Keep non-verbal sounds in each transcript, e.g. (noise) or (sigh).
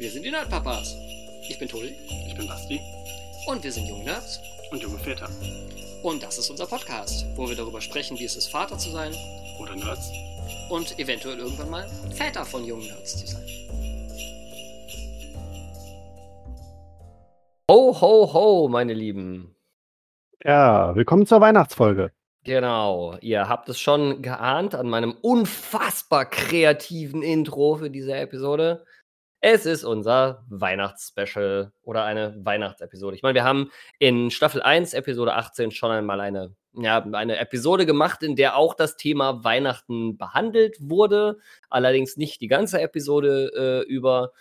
Wir sind die Nerdpapas. Ich bin Tulli Ich bin Basti und wir sind junge Nerds. und junge Väter. Und das ist unser Podcast, wo wir darüber sprechen, wie es ist, Vater zu sein Oder Nerds. und eventuell irgendwann mal Väter von jungen Nerds zu sein. Ho, ho, ho, meine Lieben. Ja, willkommen zur Weihnachtsfolge. Genau, ihr habt es schon geahnt an meinem unfassbar kreativen Intro für diese Episode. Es ist unser Weihnachtsspecial oder eine Weihnachtsepisode. Ich meine, wir haben in Staffel 1, Episode 18 schon einmal eine, ja, eine Episode gemacht, in der auch das Thema Weihnachten behandelt wurde. Allerdings nicht die ganze Episode äh, über.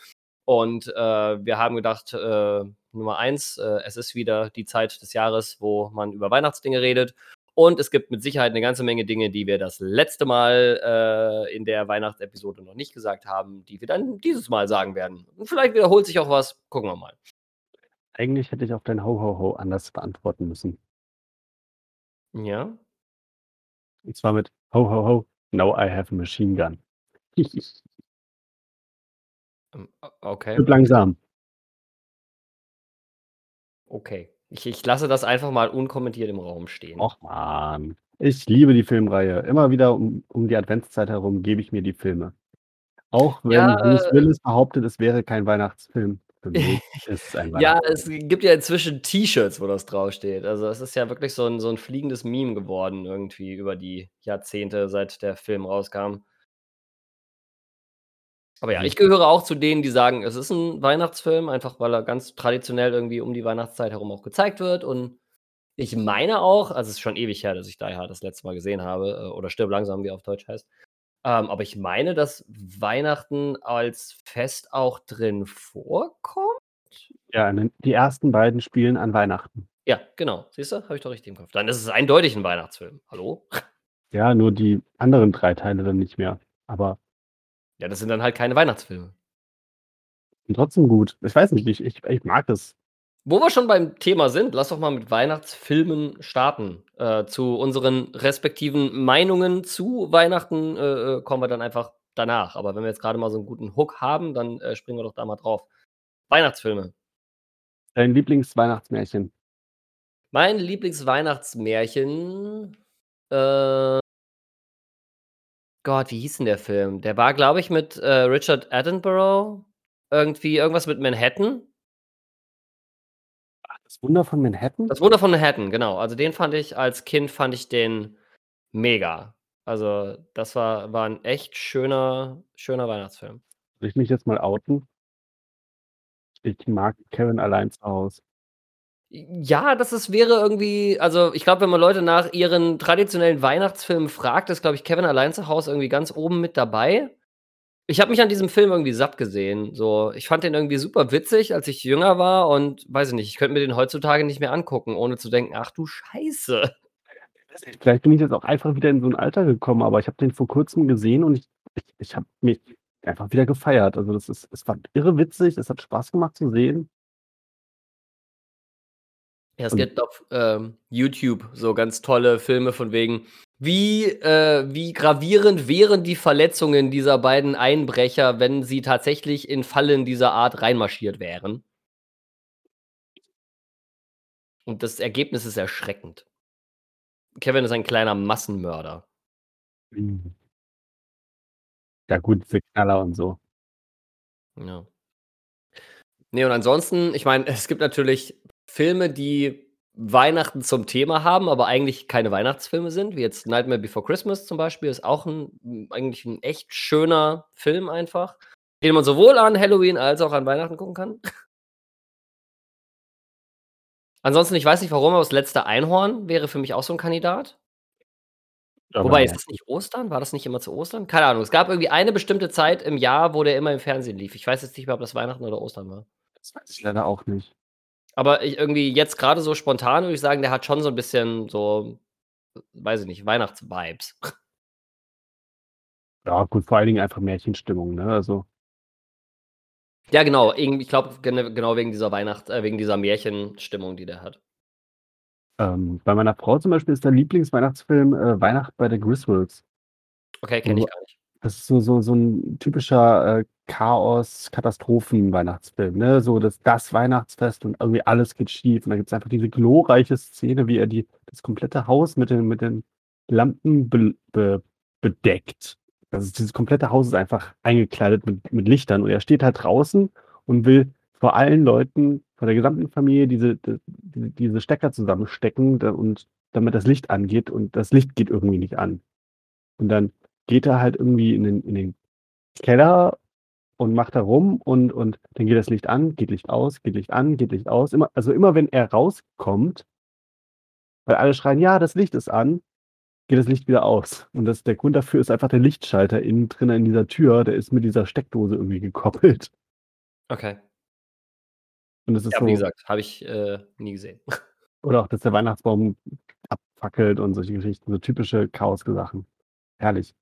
Und äh, wir haben gedacht, äh, Nummer eins, äh, es ist wieder die Zeit des Jahres, wo man über Weihnachtsdinge redet. Und es gibt mit Sicherheit eine ganze Menge Dinge, die wir das letzte Mal äh, in der Weihnachtsepisode noch nicht gesagt haben, die wir dann dieses Mal sagen werden. Und vielleicht wiederholt sich auch was. Gucken wir mal. Eigentlich hätte ich auf dein Ho-Ho-Ho anders beantworten müssen. Ja. Und zwar mit Ho-Ho-Ho, now I have a machine gun. Ähm, Okay. Stirb langsam. Okay. Ich, ich lasse das einfach mal unkommentiert im Raum stehen. Och man. Ich liebe die Filmreihe. Immer wieder um, um die Adventszeit herum gebe ich mir die Filme. Auch wenn Ja, Bruce äh, Willis behauptet, es wäre kein Weihnachtsfilm. Für mich (laughs) ist es ein Ja, Weihnachtsfilm. es gibt ja inzwischen T-Shirts, wo das draufsteht. Also es ist ja wirklich so ein, so ein fliegendes Meme geworden, irgendwie über die Jahrzehnte, seit der Film rauskam. Aber ja, Mhm. ich gehöre auch zu denen, die sagen, es ist ein Weihnachtsfilm, einfach weil er ganz traditionell irgendwie um die Weihnachtszeit herum auch gezeigt wird. Und ich meine auch, also es ist schon ewig her, dass ich Die Hard das letzte Mal gesehen habe, äh, oder Stirb langsam, wie er auf Deutsch heißt. Ähm, aber ich meine, dass Weihnachten als Fest auch drin vorkommt. Ja, ne- die ersten beiden spielen an Weihnachten. Ja, genau. Siehst du? Habe ich doch richtig im Kopf. Dann ist es eindeutig ein Weihnachtsfilm. Hallo? Ja, nur die anderen drei Teile dann nicht mehr. Aber Ja, das sind dann halt keine Weihnachtsfilme. sind trotzdem gut. Ich weiß nicht, ich, ich, ich mag das. Wo wir schon beim Thema sind, lass doch mal mit Weihnachtsfilmen starten. Äh, zu unseren respektiven Meinungen zu Weihnachten äh, äh, kommen wir dann einfach danach. Aber wenn wir jetzt gerade mal so einen guten Hook haben, dann äh, springen wir doch da mal drauf. Weihnachtsfilme. Dein Lieblingsweihnachtsmärchen. Mein Lieblingsweihnachtsmärchen. Äh, Gott, wie hieß denn der Film? Der war, glaube ich, mit äh, Richard Attenborough. Irgendwie irgendwas mit Manhattan. Das Wunder von Manhattan? Das Wunder von Manhattan, genau. Also den fand ich als Kind fand ich den mega. Also das war, war ein echt schöner, schöner Weihnachtsfilm. Soll ich mich jetzt mal outen? Ich mag Kevin allein zu Hause. Ja, das ist, wäre irgendwie, also ich glaube, wenn man Leute nach ihren traditionellen Weihnachtsfilmen fragt, ist, glaube ich, Kevin allein zu Hause irgendwie ganz oben mit dabei. Ich habe mich an diesem Film irgendwie satt gesehen. So, ich fand den irgendwie super witzig, als ich jünger war und weiß ich nicht, ich könnte mir den heutzutage nicht mehr angucken, ohne zu denken, ach du Scheiße. Vielleicht bin ich jetzt auch einfach wieder in so ein Alter gekommen, aber ich habe den vor kurzem gesehen und ich, ich, ich habe mich einfach wieder gefeiert. Also das ist, es war irre witzig, es hat Spaß gemacht zu sehen. Ja, es gibt auf ähm, YouTube so ganz tolle Filme von wegen, wie, äh, wie gravierend wären die Verletzungen dieser beiden Einbrecher, wenn sie tatsächlich in Fallen dieser Art reinmarschiert wären. Und das Ergebnis ist erschreckend. Kevin ist ein kleiner Massenmörder. Ja gut, diese Knaller und so. Ja. Nee, und ansonsten, ich meine, (laughs) es gibt natürlich Filme, die Weihnachten zum Thema haben, aber eigentlich keine Weihnachtsfilme sind, wie jetzt Nightmare Before Christmas zum Beispiel, ist auch ein, eigentlich ein echt schöner Film einfach, den man sowohl an Halloween als auch an Weihnachten gucken kann. Ansonsten, ich weiß nicht warum, aber das letzte Einhorn wäre für mich auch so ein Kandidat. Aber Wobei, ist das nicht Ostern? War das nicht immer zu Ostern? Keine Ahnung. Es gab irgendwie eine bestimmte Zeit im Jahr, wo der immer im Fernsehen lief. Ich weiß jetzt nicht mehr, ob das Weihnachten oder Ostern war. das weiß ich leider auch nicht. Aber ich irgendwie jetzt gerade so spontan würde ich sagen, der hat schon so ein bisschen so, weiß ich nicht, Weihnachtsvibes. (laughs) Ja, gut, vor allen Dingen einfach Märchenstimmung, ne? Also, Ja, genau. Ich glaube, genau wegen dieser Weihnacht, äh, wegen dieser Märchenstimmung, die der hat. ähm, bei meiner Frau zum Beispiel ist der Lieblingsweihnachtsfilm äh, Weihnacht bei der Griswolds. Okay, kenne ich gar nicht. Das ist so so so 'n typischer, äh, Chaos-Katastrophen-Weihnachtsfilm, ne? So das das Weihnachtsfest und irgendwie alles geht schief und dann gibt's einfach diese glorreiche Szene, wie er die das komplette Haus mit den mit den Lampen bel be bedeckt. Also, dieses komplette Haus ist einfach eingekleidet mit mit Lichtern und er steht halt draußen und will vor allen Leuten, vor der gesamten Familie diese d diese Stecker zusammenstecken, da und damit das Licht angeht und das Licht geht irgendwie nicht an. Und dann geht er halt irgendwie in den in den Keller und macht da rum und und dann geht das Licht an, geht Licht aus, geht Licht an, geht Licht aus. Immer also, immer wenn er rauskommt weil alle schreien: „Ja, das Licht ist an“, geht das Licht wieder aus. Und das der Grund dafür ist einfach der Lichtschalter innen drin in dieser Tür, der ist mit dieser Steckdose irgendwie gekoppelt. Okay. Und das ist Ja, wie so gesagt, habe ich, äh, nie gesehen. (laughs) Oder auch, dass der Weihnachtsbaum abfackelt und solche Geschichten, so typische Chaos-Sachen. Herrlich.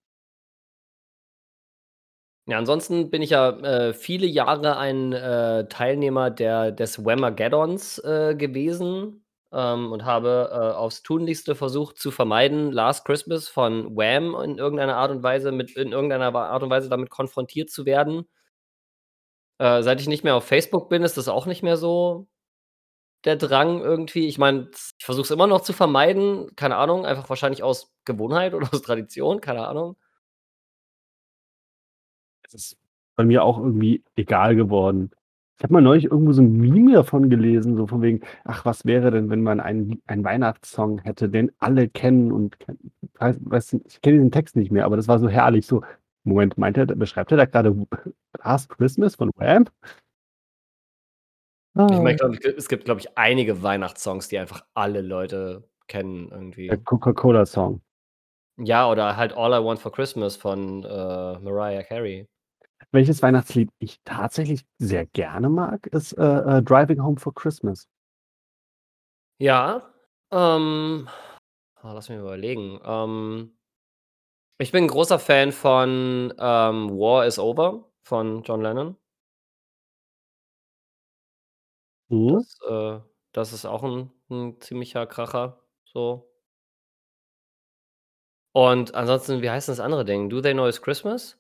Ja, ansonsten bin ich ja, äh, viele Jahre ein, äh, Teilnehmer der des Whamageddons, äh, gewesen, ähm, und habe, äh, aufs Tunlichste versucht zu vermeiden, „Last Christmas“ von Wham in irgendeiner Art und Weise mit in irgendeiner Art und Weise damit konfrontiert zu werden. Äh, seit ich nicht mehr auf Facebook bin, ist das auch nicht mehr so der Drang irgendwie. Ich meine, ich versuche es immer noch zu vermeiden, keine Ahnung, einfach wahrscheinlich aus Gewohnheit oder aus Tradition, keine Ahnung. Es ist bei mir auch irgendwie egal geworden. Ich habe mal neulich irgendwo so 'n Meme davon gelesen, so von wegen: „Ach, was wäre denn, wenn man einen einen Weihnachtssong hätte, den alle kennen und ken“ weiß ich kenne diesen Text nicht mehr, aber das war so herrlich so. Moment, meint er beschreibt er da grade w „Last Christmas“ von Wham? Ich meine, Ah. ich es gibt, glaube ich, einige Weihnachtssongs, die einfach alle Leute kennen Der irgendwie. Coca-Cola-Song. Ja, oder halt „All I Want for Christmas“ von, äh, Mariah Carey. Welches Weihnachtslied ich tatsächlich sehr gerne mag, ist, äh, äh, „Driving Home for Christmas“. Ja, ähm, ah, lass mich überlegen. Ähm ich bin 'n großer Fan von, ähm, „War Is Over“ von John Lennon. Mhm. Das, äh das ist auch 'n 'n ziemlicher Kracher, so. Und ansonsten, wie heißt denn das andere Ding? „Do They Know It's Christmas“?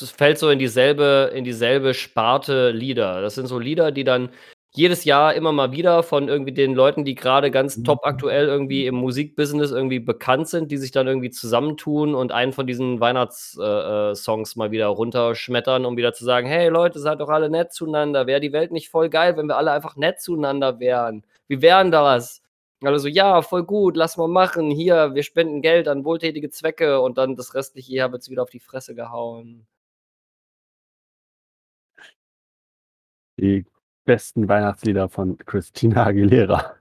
Es fällt so in dieselbe in dieselbe Sparte Lieder. Das sind so Lieder, die dann jedes Jahr immer mal wieder von irgendwie den Leuten, die grade ganz topaktuell irgendwie im Musikbusiness irgendwie bekannt sind, die sich dann irgendwie zusammentun und einen von diesen Weihnachts äh, äh, mal wieder runterschmettern, um wieder zu sagen: „Hey Leute, seid doch alle nett zueinander. Wäre die Welt nicht voll geil, wenn wir alle einfach nett zueinander wären? Wie wären das?“ Alle so: „Ja, voll gut, lass mal machen. Hier, wir spenden Geld an wohltätige Zwecke“ und dann das restliche Jahr wird's wieder auf die Fresse gehauen. Die besten Weihnachtslieder von Christina Aguilera.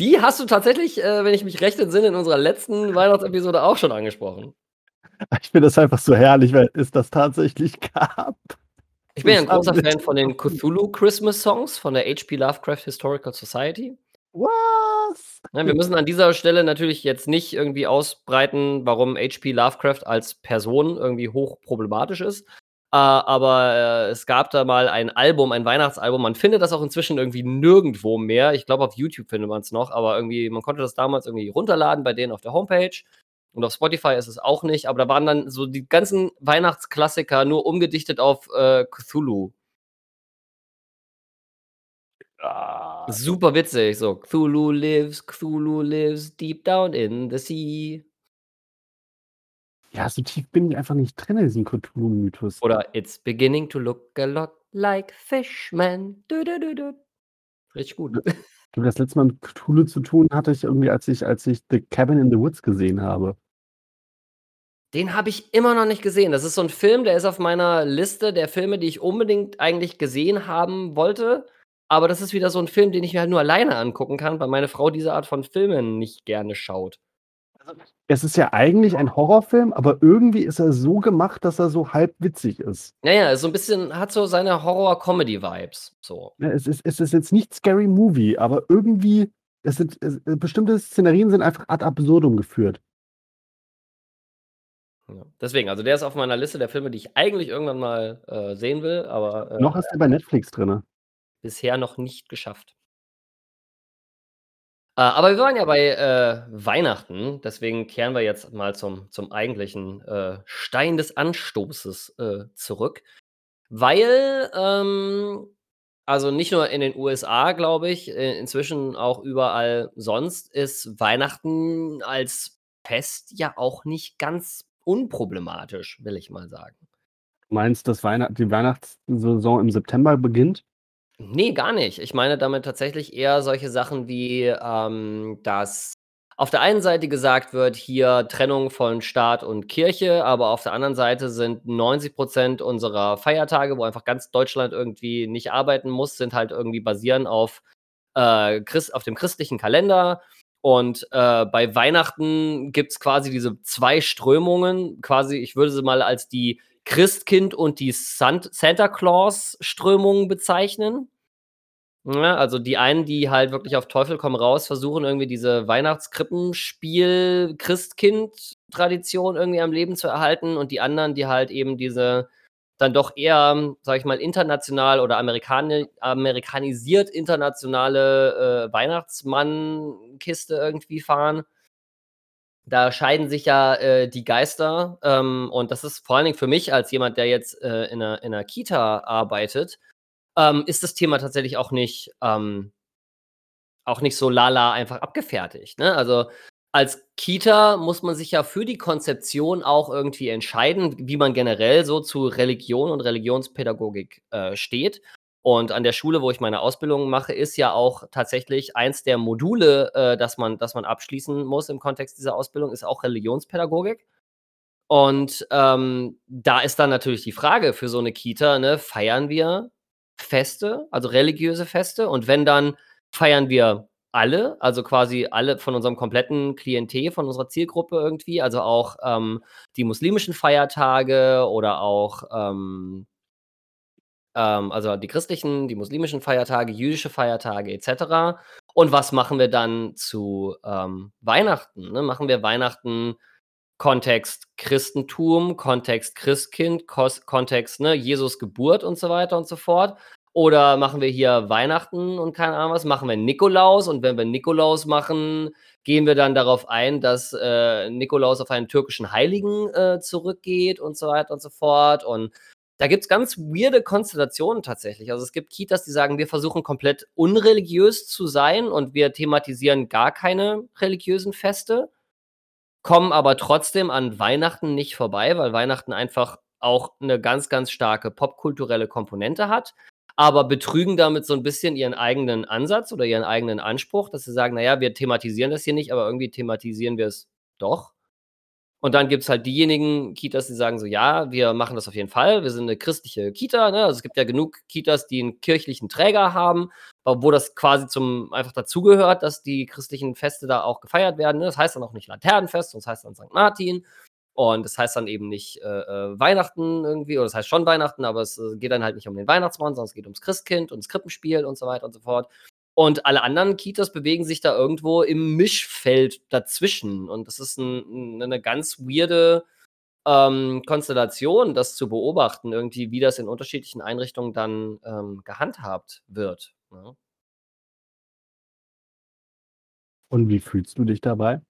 Die hast du tatsächlich, äh, wenn ich mich recht entsinne, in unserer letzten Weihnachtsepisode auch schon angesprochen. Ich finde das einfach so herrlich, weil es das tatsächlich gab. Ich bin ja 'n großer Fan von den Cthulhu Christmas Songs von der H.P. Lovecraft Historical Society. Was? Ne, wir müssen an dieser Stelle natürlich jetzt nicht irgendwie ausbreiten, warum H.P. Lovecraft als Person irgendwie hochproblematisch ist. Äh, aber, äh, es gab da mal ein Album, ein Weihnachtsalbum. Man findet das auch inzwischen irgendwie nirgendwo mehr. Ich glaube, auf YouTube findet man's noch, aber irgendwie man konnte das damals irgendwie runterladen bei denen auf der Homepage und auf Spotify ist es auch nicht, aber da waren dann so die ganzen Weihnachtsklassiker nur umgedichtet auf, äh, Cthulhu. Ah. Super witzig, so: „Cthulhu lives, Cthulhu lives deep down in the sea.“ Ja, so tief bin ich einfach nicht drin in diesem Cthulhu-Mythos. Oder „It's beginning to look a lot like Fishman. Du du du du.“ Richtig gut. Du, das letzte Mal mit Cthulhu zu tun hatte ich irgendwie, als ich als ich „The Cabin in the Woods“ gesehen habe. Den habe ich immer noch nicht gesehen. Das ist so 'n Film, der ist auf meiner Liste der Filme, die ich unbedingt eigentlich gesehen haben wollte, aber das ist wieder so 'n Film, den ich mir halt nur alleine angucken kann, weil meine Frau diese Art von Filmen nicht gerne schaut. Also, es ist ja eigentlich ein Horrorfilm, aber irgendwie ist er so gemacht, dass er so halb witzig ist. Ja, ja, ist so 'n bisschen hat so seine Horror-Comedy-Vibes, so. Ne, es ist es ist jetzt nicht Scary Movie, aber irgendwie es sind es äh, bestimmte Szenerien sind einfach ad absurdum geführt. Ja, deswegen, also der ist auf meiner Liste der Filme, die ich eigentlich irgendwann mal, äh, sehen will, aber, äh, Noch ist ja. er bei Netflix drinne. Bisher noch nicht geschafft. Äh, aber wir waren ja bei äh, Weihnachten, deswegen kehren wir jetzt mal zum, zum eigentlichen äh, Stein des Anstoßes äh, zurück. Weil, ähm, also nicht nur in den USA, glaube ich, äh, inzwischen auch überall sonst ist Weihnachten als Fest ja auch nicht ganz unproblematisch, will ich mal sagen. Du meinst, dass Weihnacht die Weihnachtssaison im September beginnt? Nee, gar nicht. Ich meine damit tatsächlich eher solche Sachen wie, ähm, dass auf der einen Seite gesagt wird, hier Trennung von Staat und Kirche, aber auf der anderen Seite sind 90% unserer Feiertage, wo einfach ganz Deutschland irgendwie nicht arbeiten muss, sind halt irgendwie basieren auf, äh, Christ auf dem christlichen Kalender. Und äh, bei Weihnachten gibt es quasi diese zwei Strömungen, quasi, ich würde sie mal als die Christkind und die Sant Santa Claus-Strömung bezeichnen. Ja, also die einen, die halt wirklich auf Teufel komm raus versuchen, irgendwie diese Weihnachtskrippenspiel, Christkind-Tradition irgendwie am Leben zu erhalten und die anderen, die halt eben diese dann doch eher, sag ich mal, international oder amerikani amerikanisiert internationale äh, Weihnachtsmann-Kiste irgendwie fahren. Da scheiden sich ja äh, die Geister. Ähm, und das ist vor allen Dingen für mich als jemand, der jetzt äh, in, einer, in einer Kita arbeitet, ähm, ist das Thema tatsächlich auch nicht, ähm, auch nicht so lala einfach abgefertigt. Ne? Also als Kita muss man sich ja für die Konzeption auch irgendwie entscheiden, wie man generell so zu Religion und Religionspädagogik äh, steht. Und an der Schule, wo ich meine Ausbildung mache, ist ja auch tatsächlich eins der Module, äh, das, man, das man abschließen muss im Kontext dieser Ausbildung, ist auch Religionspädagogik. Und ähm, da ist dann natürlich die Frage für so eine Kita, ne, feiern wir Feste, also religiöse Feste. Und wenn dann feiern wir alle, also quasi alle von unserem kompletten Klientel, von unserer Zielgruppe irgendwie, also auch ähm, die muslimischen Feiertage oder auch ähm, ähm, also die christlichen, die muslimischen Feiertage, jüdische Feiertage etc. Und was machen wir dann zu ähm, Weihnachten? Ne? Machen wir Weihnachten Kontext Christentum, Kontext Christkind, Kos Kontext ne, Jesus Geburt und so weiter und so fort. Oder machen wir hier Weihnachten und keine Ahnung was, machen wir Nikolaus und wenn wir Nikolaus machen, gehen wir dann darauf ein, dass äh, Nikolaus auf einen türkischen Heiligen äh, zurückgeht und so weiter und so fort. Und da gibt es ganz weirde Konstellationen tatsächlich. Also es gibt Kitas, die sagen, wir versuchen komplett unreligiös zu sein und wir thematisieren gar keine religiösen Feste kommen aber trotzdem an Weihnachten nicht vorbei, weil Weihnachten einfach auch eine ganz, ganz starke popkulturelle Komponente hat, aber betrügen damit so ein bisschen ihren eigenen Ansatz oder ihren eigenen Anspruch, dass sie sagen: „Na ja, wir thematisieren das hier nicht, aber irgendwie thematisieren wir es doch.“ Und dann gibt es halt diejenigen Kitas, die sagen so: „Ja, wir machen das auf jeden Fall. Wir sind eine christliche Kita“, ne? Also, es gibt ja genug Kitas, die einen kirchlichen Träger haben, wo das quasi zum einfach dazugehört, dass die christlichen Feste da auch gefeiert werden, ne? Das heißt dann auch nicht Laternenfest, das heißt dann St. Martin und das heißt dann eben nicht, äh, äh, Weihnachten irgendwie oder das heißt schon Weihnachten, aber es, äh, geht dann halt nicht um den Weihnachtsmann, sondern es geht ums Christkind das Krippenspiel und so weiter und so fort. Und alle anderen Kitas bewegen sich da irgendwo im Mischfeld dazwischen. Und das ist 'n 'n 'ne ganz weirde, ähm, Konstellation, das zu beobachten irgendwie, wie das in unterschiedlichen Einrichtungen dann, ähm, gehandhabt wird, ne? Und wie fühlst du dich dabei?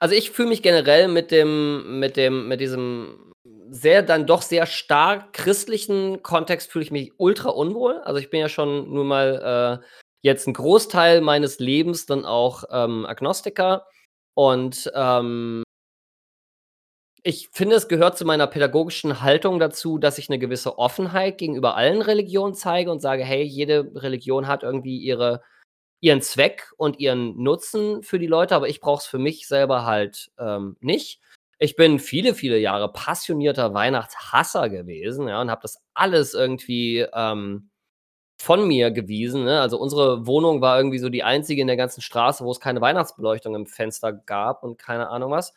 Also, ich fühle mich generell mit dem mit dem mit diesem sehr dann doch sehr stark christlichen Kontext fühle ich mich ultra unwohl. Also, ich bin ja schon nun mal, äh, jetzt einen Großteil meines Lebens dann auch, ähm, Agnostiker und, ähm ich finde, es gehört zu meiner pädagogischen Haltung dazu, dass ich eine gewisse Offenheit gegenüber allen Religionen zeige und sage: „Hey, jede Religion hat irgendwie ihre ihren Zweck und ihren Nutzen für die Leute, aber ich brauche es für mich selber halt, ähm, nicht.“ Ich bin viele, viele Jahre passionierter Weihnachtshasser gewesen, ja, und habe das alles irgendwie, ähm von mir gewiesen, ne? Also, unsere Wohnung war irgendwie so die einzige in der ganzen Straße, wo es keine Weihnachtsbeleuchtung im Fenster gab und keine Ahnung was.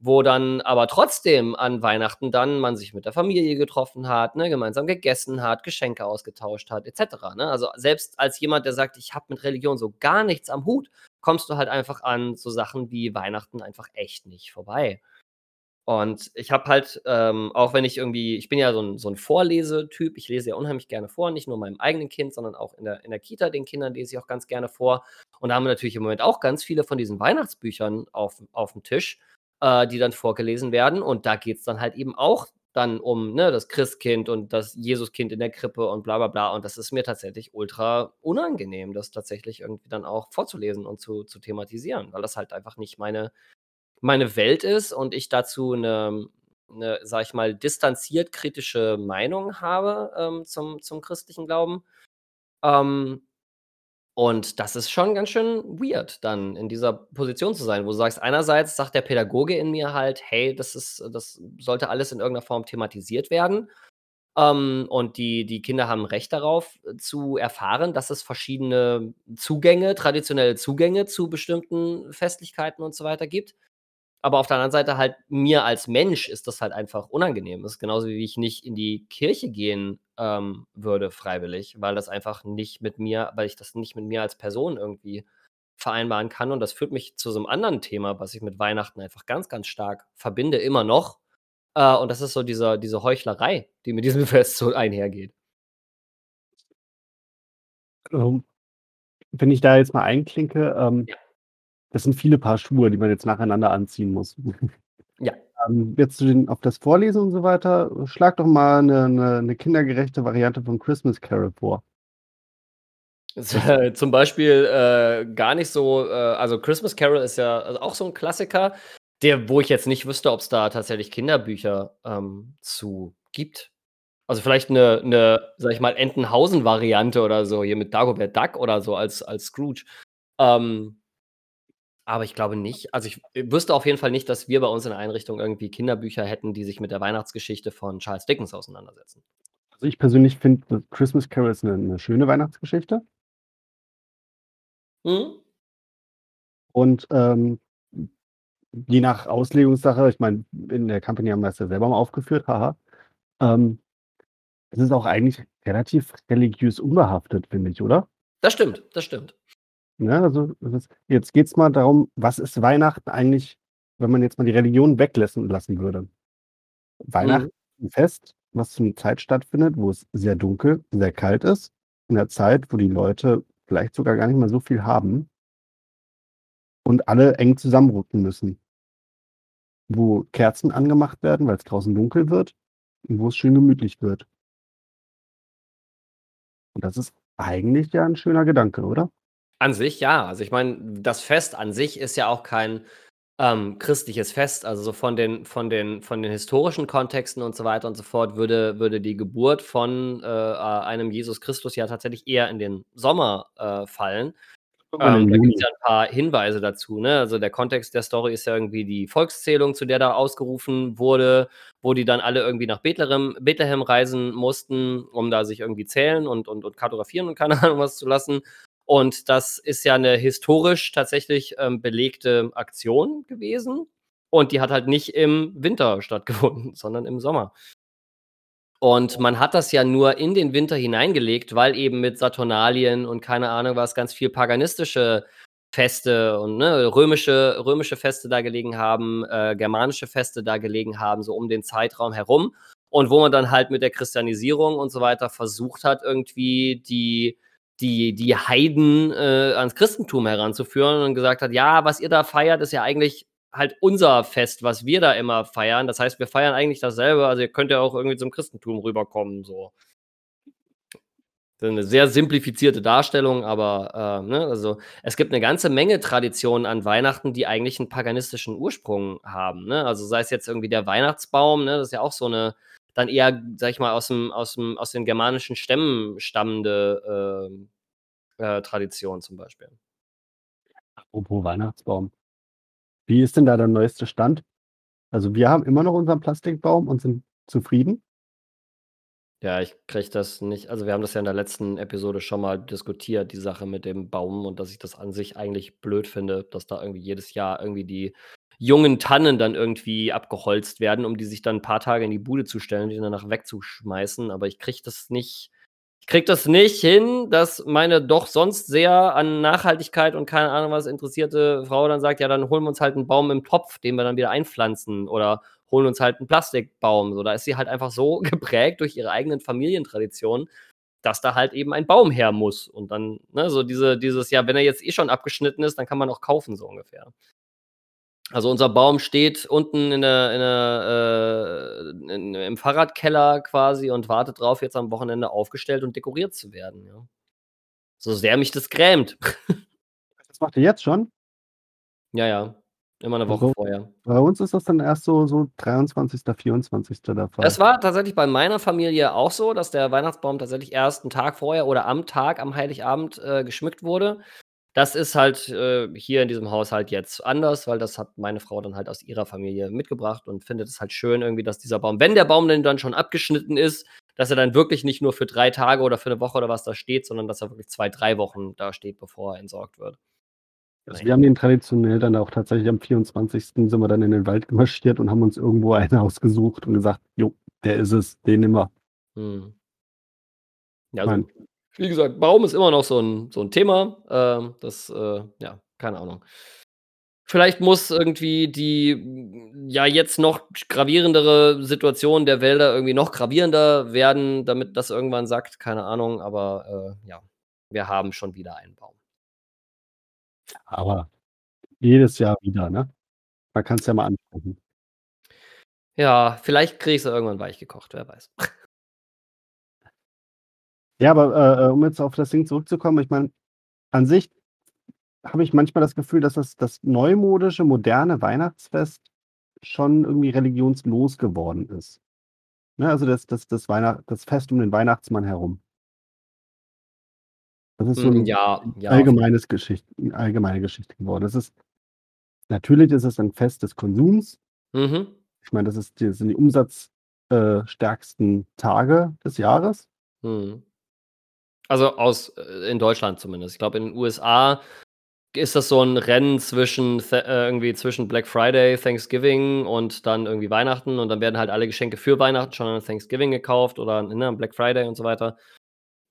Wo dann aber trotzdem an Weihnachten dann man sich mit der Familie getroffen hat, ne, gemeinsam gegessen hat, Geschenke ausgetauscht hat et cetera, ne? Also, selbst als jemand, der sagt: „Ich habe mit Religion so gar nichts am Hut“, kommst du halt einfach an so Sachen wie Weihnachten einfach echt nicht vorbei. Und ich habe halt, ähm, auch wenn ich irgendwie ich bin ja so 'n so 'n Vorlesetyp, ich lese ja unheimlich gerne vor, nicht nur meinem eigenen Kind, sondern auch in der in der Kita, den Kindern lese ich auch ganz gerne vor. Und da haben wir natürlich im Moment auch ganz viele von diesen Weihnachtsbüchern auf aufm Tisch, äh, die dann vorgelesen werden. Und da geht's dann halt eben auch dann um, ne, das Christkind und das Jesuskind in der Krippe und bla bla bla. Und das ist mir tatsächlich ultra unangenehm, das tatsächlich irgendwie dann auch vorzulesen und zu zu thematisieren, weil das halt einfach nicht meine meine Welt ist und ich dazu 'ne 'ne, sage ich mal, distanziert kritische Meinung habe, ähm, zum zum christlichen Glauben. Ähm, und das ist schon ganz schön weird, dann in dieser Position zu sein, wo du sagst, einerseits sagt der Pädagoge in mir halt: „Hey, das ist das sollte alles in irgend 'ner Form thematisiert werden.“ Ähm, und die die Kinder haben Recht darauf, äh, zu erfahren, dass es verschiedene Zugänge traditionelle Zugänge zu bestimmten Festlichkeiten und so weiter gibt. Aber auf der anderen Seite halt mir als Mensch ist das halt einfach unangenehm. Das ist genauso, wie ich nicht in die Kirche gehen, ähm, würde freiwillig, weil das einfach nicht mit mir weil ich das nicht mit mir als Person irgendwie vereinbaren kann. Und das führt mich zu so 'nem anderen Thema, was ich mit Weihnachten einfach ganz, ganz stark verbinde, immer noch. Äh, und das ist so dieser diese Heuchlerei, die mit diesem (laughs) Fest so einhergeht. Ähm, wenn ich da jetzt mal einklinke, ähm, Ja. Das sind viele Paar Schuhe, die man jetzt nacheinander anziehen muss. Ja. Ähm, jetzt zu den auf das Vorlesen und so weiter, schlag doch mal 'ne 'ne 'ne kindergerechte Variante von Christmas Carol vor. (laughs) Zum Beispiel, äh, gar nicht so äh, also Christmas Carol ist ja, also auch so 'n Klassiker, der wo ich jetzt nicht wüsste, ob's da tatsächlich Kinderbücher, ähm, zu gibt. Also vielleicht 'ne 'ne, sage ich mal, Entenhausen-Variante oder so, hier mit Dagobert Duck oder so als als Scrooge. Ähm aber ich glaube nicht also, ich wüsste auf jeden Fall nicht, dass wir bei uns in der Einrichtung irgendwie Kinderbücher hätten, die sich mit der Weihnachtsgeschichte von Charles Dickens auseinandersetzen. Also, ich persönlich finde, Christmas Carol ist 'ne 'ne schöne Weihnachtsgeschichte. Mhm. Und, ähm, je nach Auslegungssache ich meine, in der Company haben wir's ja selber mal aufgeführt, ha ha. Ähm, es ist auch eigentlich relativ religiös unbehaftet, finde ich, oder? Das stimmt, das stimmt. Ne, also, ist jetzt geht's mal darum, was ist Weihnachten eigentlich, wenn man jetzt mal die Religion weglassen lassen würde? Weihnachten Mhm. ist 'n Fest, was zu 'ner Zeit stattfindet, wo es sehr dunkel, sehr kalt ist, in 'ner Zeit, wo die Leute vielleicht sogar gar nicht mehr so viel haben und alle eng zusammenrücken müssen. Wo Kerzen angemacht werden, weil's draußen dunkel wird und wo es schön gemütlich wird. Und das ist eigentlich ja 'n schöner Gedanke, oder? An sich ja. Also, ich meine, das Fest an sich ist ja auch kein, ähm, christliches Fest. Also, so von den von den von den historischen Kontexten und so weiter und so fort würde würde die Geburt von, äh, a einem Jesus Christus ja tatsächlich eher in den Sommer, äh, fallen. Ähm, da gibt's Juni. ja 'n paar Hinweise dazu, ne? Also, der Kontext der Story ist ja irgendwie die Volkszählung, zu der da ausgerufen wurde, wo die dann alle irgendwie nach Betlerem Bethlehem reisen mussten, um da sich irgendwie zählen und und und kartografieren und keine (laughs) Ahnung was zu lassen. Und das ist ja 'ne historisch tatsächlich, ähm, belegte Aktion gewesen. Und die hat halt nicht im Winter stattgefunden, (laughs) sondern im Sommer. Und man hat das ja nur in den Winter hineingelegt, weil eben mit Saturnalien und keine Ahnung was, ganz viel paganistische Feste und, ne, römische römische Feste da gelegen haben, äh, germanische Feste da gelegen haben, so um den Zeitraum herum. Und wo man dann halt mit der Christianisierung und so weiter versucht hat, irgendwie die die die Heiden, äh, ans Christentum heranzuführen und gesagt hat: „Ja, was ihr da feiert, ist ja eigentlich halt unser Fest, was wir da immer feiern. Das heißt, wir feiern eigentlich dasselbe, also ihr könnt ja auch irgendwie zum Christentum rüberkommen“, so. So 'ne sehr simplifizierte Darstellung, aber, äh, ne, also, es gibt 'ne ganze Menge Traditionen an Weihnachten, die eigentlich 'n paganistischen Ursprung haben, ne? Also, sei es jetzt irgendwie der Weihnachtsbaum, ne? Das ist ja auch so 'ne dann eher, sage ich mal, aus'm aus'm aus den germanischen Stämmen stammende, ähm, äh, Tradition zum Beispiel. Apropos Weihnachtsbaum. Wie ist denn da der neueste Stand? Also, wir haben immer noch unseren Plastikbaum und sind zufrieden. Ja, ich kriege das nicht also, wir haben das ja in der letzten Episode schon mal diskutiert, die Sache mit dem Baum und dass ich das an sich eigentlich blöd finde, dass da irgendwie jedes Jahr irgendwie die jungen Tannen dann irgendwie abgeholzt werden, um die sich dann 'n paar Tage in die Bude zu stellen, die danach wegzuschmeißen. Aber ich kriege das nicht Ich krieg das nicht hin, dass meine doch sonst sehr an Nachhaltigkeit und keine Ahnung was interessierte Frau dann sagt: „Ja, dann holen wir uns halt 'n Baum im Topf, den wir dann wieder einpflanzen oder holen uns halt 'n Plastikbaum.“ So, da ist sie halt einfach so (laughs) geprägt durch ihre eigenen Familientraditionen, dass da halt eben ein Baum her muss. Und dann, ne, so diese dieses: „Ja, wenn er jetzt eh schon abgeschnitten ist, dann kann man auch kaufen“, so ungefähr. Also, unser Baum steht unten in der in der äh, in im Fahrradkeller quasi und wartet drauf, jetzt am Wochenende aufgestellt und dekoriert zu werden, ja. So sehr mich das grämt. (laughs) Das macht ihr jetzt schon? Ja, ja, immer 'ne Woche Also, vorher. bei uns ist das dann erst so so 23., 24. der Fall. Das war tatsächlich bei meiner Familie auch so, dass der Weihnachtsbaum tatsächlich erst 'n Tag vorher oder am Tag, am Heiligabend, äh, geschmückt wurde. Das ist halt, äh, hier in diesem Haushalt jetzt anders, weil das hat meine Frau dann halt aus ihrer Familie mitgebracht und findet es halt schön irgendwie, dass dieser Baum wenn der Baum denn dann schon abgeschnitten ist, dass er dann wirklich nicht nur für 3 Tage oder für 'ne Woche oder was da steht, sondern dass er wirklich 2, 3 Wochen da steht, bevor er entsorgt wird. Also, wir haben den traditionell dann auch tatsächlich am 24. sind wir dann in den Wald marschiert und haben uns irgendwo einen ausgesucht und gesagt: „Jo, der ist es, den nehmen wir.“ Mhm. Ja, also, wie gesagt, Baum ist immer noch so 'n so 'n Thema. Ähm, das, äh ja, keine Ahnung. Vielleicht muss irgendwie die, ja, jetzt noch gravierendere Situation der Wälder irgendwie noch gravierender werden, damit das irgendwann sackt, keine Ahnung, aber, äh, ja, wir haben schon wieder einen Baum. Aber jedes Jahr wieder, ne? Man kann's ja mal ansprechen. Ja, vielleicht kriege ich sie irgendwann weichgekocht, wer weiß. Ja, aber, äh, um jetzt auf das Ding zurückzukommen, ich meine, an sich habe ich manchmal das Gefühl, dass das das neumodische, moderne Weihnachtsfest schon irgendwie religionslos geworden ist. Ne, also das das das Weihnacht das Fest um den Weihnachtsmann herum. Das ist so Hm, 'n ja, ja, allgemeines Geschicht 'ne allgemeine Geschichte geworden. Das ist natürlich ist es ein Fest des Konsums. Mhm. Ich meine, das ist die sind die Umsatz äh, Tage des Jahres. Mhm. Also, aus äh, in Deutschland zumindest. Ich glaube, in den USA ist das so 'n Rennen zwischen äh, irgendwie zwischen Black Friday, Thanksgiving und dann irgendwie Weihnachten und dann werden halt alle Geschenke für Weihnachten schon an Thanksgiving gekauft oder, ne, am Black Friday und so weiter.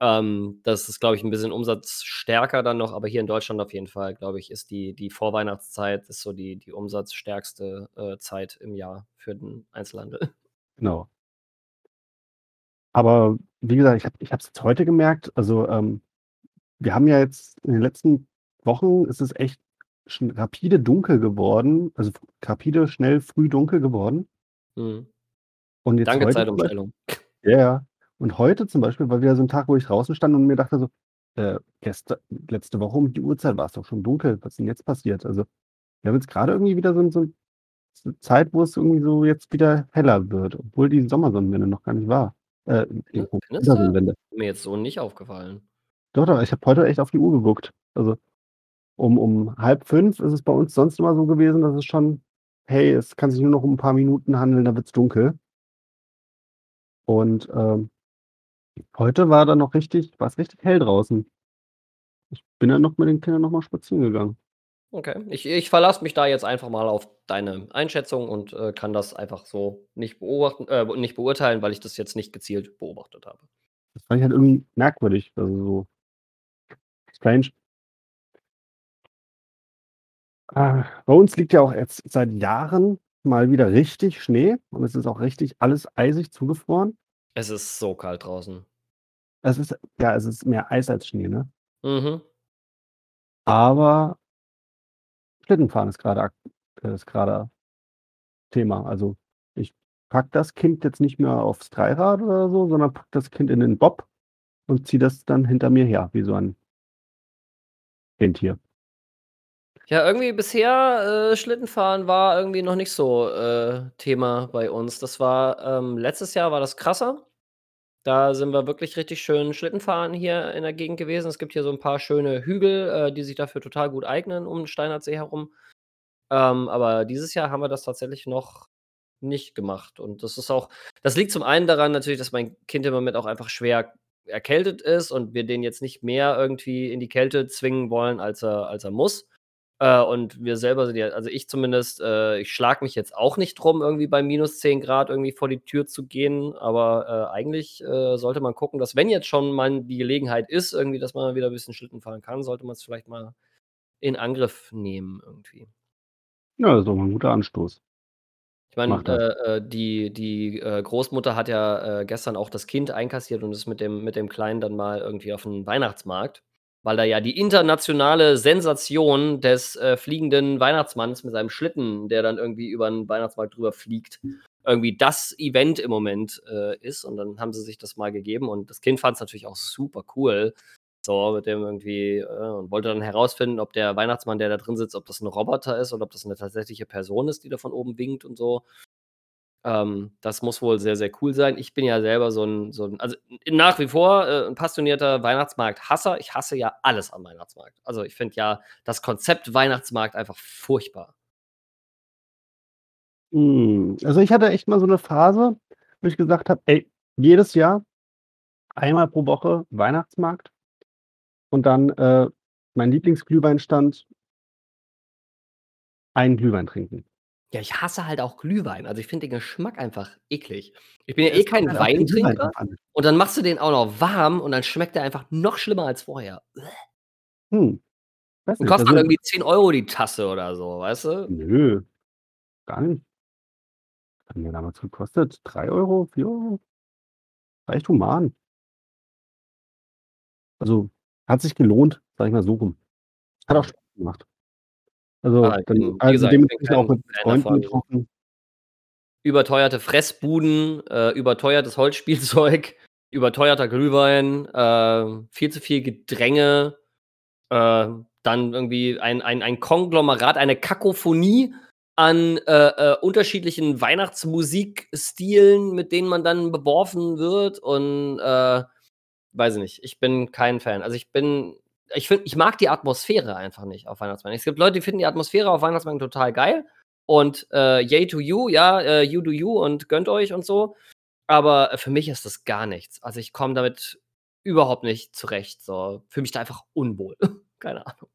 Ähm, das ist, glaube ich, 'n bisschen umsatzstärker dann noch, aber hier in Deutschland auf jeden Fall, glaube ich, ist die die Vorweihnachtszeit ist so die die umsatzstärkste, äh, Zeit im Jahr für den Einzelhandel. Genau. Aber wie gesagt, ich habe ich es jetzt heute gemerkt, also, ähm, wir haben ja jetzt in den letzten Wochen ist es echt schon rapide dunkel geworden, also, rapide, schnell, früh dunkel geworden. Mhm. Und jetzt Danke, heute Zeitumstellung. (laughs) ja, ja. Und heute zum Beispiel war wieder so 'n Tag, wo ich draußen stand und mir dachte so: „Äh, gest letzte Woche um die Uhrzeit war's doch schon dunkel. Was ist 'n jetzt passiert?“ Also, wir haben jetzt grade irgendwie wieder so so 'n so 'ne Zeit, wo es irgendwie so jetzt wieder heller wird, obwohl die Sommersonnenwende noch gar nicht war. Äh, findest du? Wintersonnenwende. Mir jetzt so nicht aufgefallen. Doch, doch, ich habe heute echt auf die Uhr geguckt. Also, um um 4:30 ist es bei uns sonst immer so gewesen, dass es schon hey, es kann sich nur noch um 'n paar Minuten handeln, dann wird's dunkel. Und, ähm, heute war dann noch richtig war's richtig hell draußen. Ich bin dann noch mit den Kindern noch mal spazieren gegangen. Okay. Ich ich verlasse mich da jetzt einfach mal auf deine Einschätzung und, äh, kann das einfach so nicht beobachten äh, nicht beurteilen, weil ich das jetzt nicht gezielt beobachtet habe. Das fand ich halt irgendwie merkwürdig, also, so strange. Ah, bei uns liegt ja auch jetzt seit Jahren mal wieder richtig Schnee und es ist auch richtig alles eisig zugefroren. Es ist so kalt draußen. Es ist ja, es ist mehr Eis als Schnee, ne? Mhm. Aber Schlittenfahren ist grade ak ist grade Thema. Also, ich packe das Kind jetzt nicht mehr aufs Dreirad oder so, sondern packe das Kind in den Bob und ziehe das dann hinter mir her wie so ein Rentier. Ja, irgendwie bisher, äh, Schlittenfahren war irgendwie noch nicht so, äh, Thema bei uns. Das war ähm, letztes Jahr war das krasser. Da sind wir wirklich richtig schön Schlittenfahren hier in der Gegend gewesen. Es gibt hier so 'n paar schöne Hügel, äh, die sich dafür total gut eignen um 'n Steinhardsee herum. Ähm, aber dieses Jahr haben wir das tatsächlich noch nicht gemacht. Und das ist auch das liegt zum einen daran natürlich, dass mein Kind im Moment auch einfach schwer erkältet ist und wir den jetzt nicht mehr irgendwie in die Kälte zwingen wollen, als er als er muss. Äh, und wir selber sind ja, also ich zumindest, äh, ich schlage mich jetzt auch nicht drum, irgendwie bei minus 10 Grad irgendwie vor die Tür zu gehen. Aber äh, eigentlich äh, sollte man gucken, dass wenn jetzt schon mal die Gelegenheit ist, irgendwie, dass man wieder ein bisschen Schlitten fahren kann, sollte man es vielleicht mal in Angriff nehmen irgendwie. Ja, das ist auch mal ein guter Anstoß. Ich meine, äh, äh, die, die äh, Großmutter hat ja äh, gestern auch das Kind einkassiert und ist mit dem, mit dem Kleinen dann mal irgendwie auf den Weihnachtsmarkt, weil da ja die internationale Sensation des äh, fliegenden Weihnachtsmanns mit seinem Schlitten, der dann irgendwie über den Weihnachtsmarkt drüber fliegt, irgendwie das Event im Moment äh, ist. Und dann haben sie sich das mal gegeben und das Kind fand es natürlich auch super cool. So, mit dem irgendwie, äh, und wollte dann herausfinden, ob der Weihnachtsmann, der da drin sitzt, ob das ein Roboter ist oder ob das eine tatsächliche Person ist, die da von oben winkt und so. Ähm, das muss wohl sehr, sehr cool sein. Ich bin ja selber so ein, so 'n also, nach wie vor, äh, 'n passionierter Weihnachtsmarkt-Hasser. Ich hasse ja alles am Weihnachtsmarkt. Also, ich finde ja das Konzept Weihnachtsmarkt einfach furchtbar. Hm, also, ich hatte echt mal so 'ne Phase, wo ich gesagt habe: „Ey, jedes Jahr einmal pro Woche Weihnachtsmarkt und dann, äh, mein Lieblingsglühweinstand einen Glühwein trinken.“ Ja, ich hasse halt auch Glühwein. Also, ich finde den Geschmack einfach eklig. Ich bin ja Ja, eh kein halt Weintrinker und dann machst du den auch noch warm und dann schmeckt der einfach noch schlimmer als vorher. Hm, weiß Und nicht, kostet dann irgendwie 10 Euro die Tasse oder so, weißt du? Nö, gar nicht. Hat der damals gekostet? 3 €, 4 €? War echt human. Also, hat sich gelohnt, sage ich mal so rum. Hat auch. Spaß gemacht. Also, Ah, dann wie also, gesagt, dementsprechend auch mit Freunden getroffen. Überteuerte Fressbuden, äh, überteuertes Holzspielzeug, (laughs) überteuerter Glühwein, äh, viel zu viel Gedränge, äh, dann irgendwie ein ein ein Konglomerat, eine Kakophonie an, äh, äh, unterschiedlichen Weihnachtsmusikstilen, mit denen man dann beworfen wird und, äh, weiß ich nicht. Ich bin kein Fan. Also, ich bin ich finde ich mag die Atmosphäre einfach nicht auf Weihnachtsmärkten. Es gibt Leute, die finden die Atmosphäre auf Weihnachtsmärkten total geil und, äh, yay to you, ja, äh, you do you und gönnt euch und so. Aber für mich ist das gar nichts. Also, ich komme damit überhaupt nicht zurecht, so. Fühle mich da einfach unwohl. (laughs) Keine Ahnung.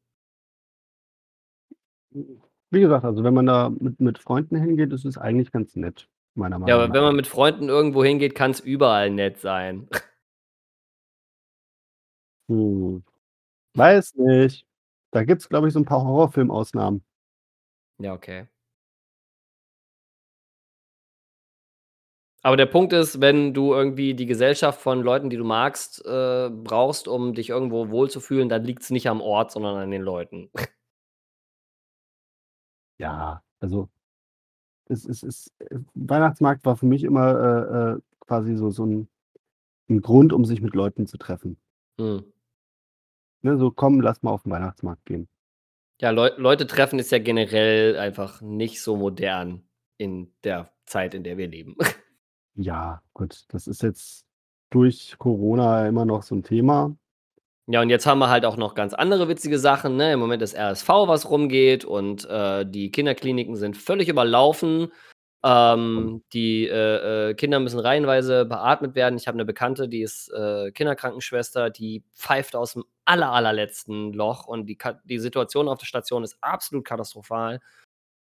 Wie gesagt, also, wenn man da mit mit Freunden hingeht, ist es eigentlich ganz nett, meiner Ja, Meinung aber nach. wenn man mit Freunden irgendwo hingeht, kann's überall nett sein. Hm, weiß nicht. Da gibt's, glaube ich, so 'n paar Horrorfilmausnahmen. Ja, okay. Aber der Punkt ist, wenn du irgendwie die Gesellschaft von Leuten, die du magst, äh, brauchst, um dich irgendwo wohlzufühlen, dann liegt's nicht am Ort, sondern an den Leuten. (laughs) Ja, also es es es äh, Weihnachtsmarkt war für mich immer, äh, äh, quasi so so 'n 'n Grund, um sich mit Leuten zu treffen. Mhm. Ne, so: „Komm, lass mal auf 'n Weihnachtsmarkt gehen.“ Ja, Leu Leute treffen ist ja generell einfach nicht so modern in der Zeit, in der wir leben. (laughs) Ja, gut, das ist jetzt durch Corona immer noch so 'n Thema. Ja, und jetzt haben wir halt auch noch ganz andere witzige Sachen, ne? Im Moment ist RSV, was rumgeht und, äh, die Kinderkliniken sind völlig überlaufen. Ähm, die, äh, äh, Kinder müssen reihenweise beatmet werden. Ich habe 'ne Bekannte, die ist, äh, Kinderkrankenschwester, die pfeift aus'm aller allerletzten Loch und die die Situation auf der Station ist absolut katastrophal.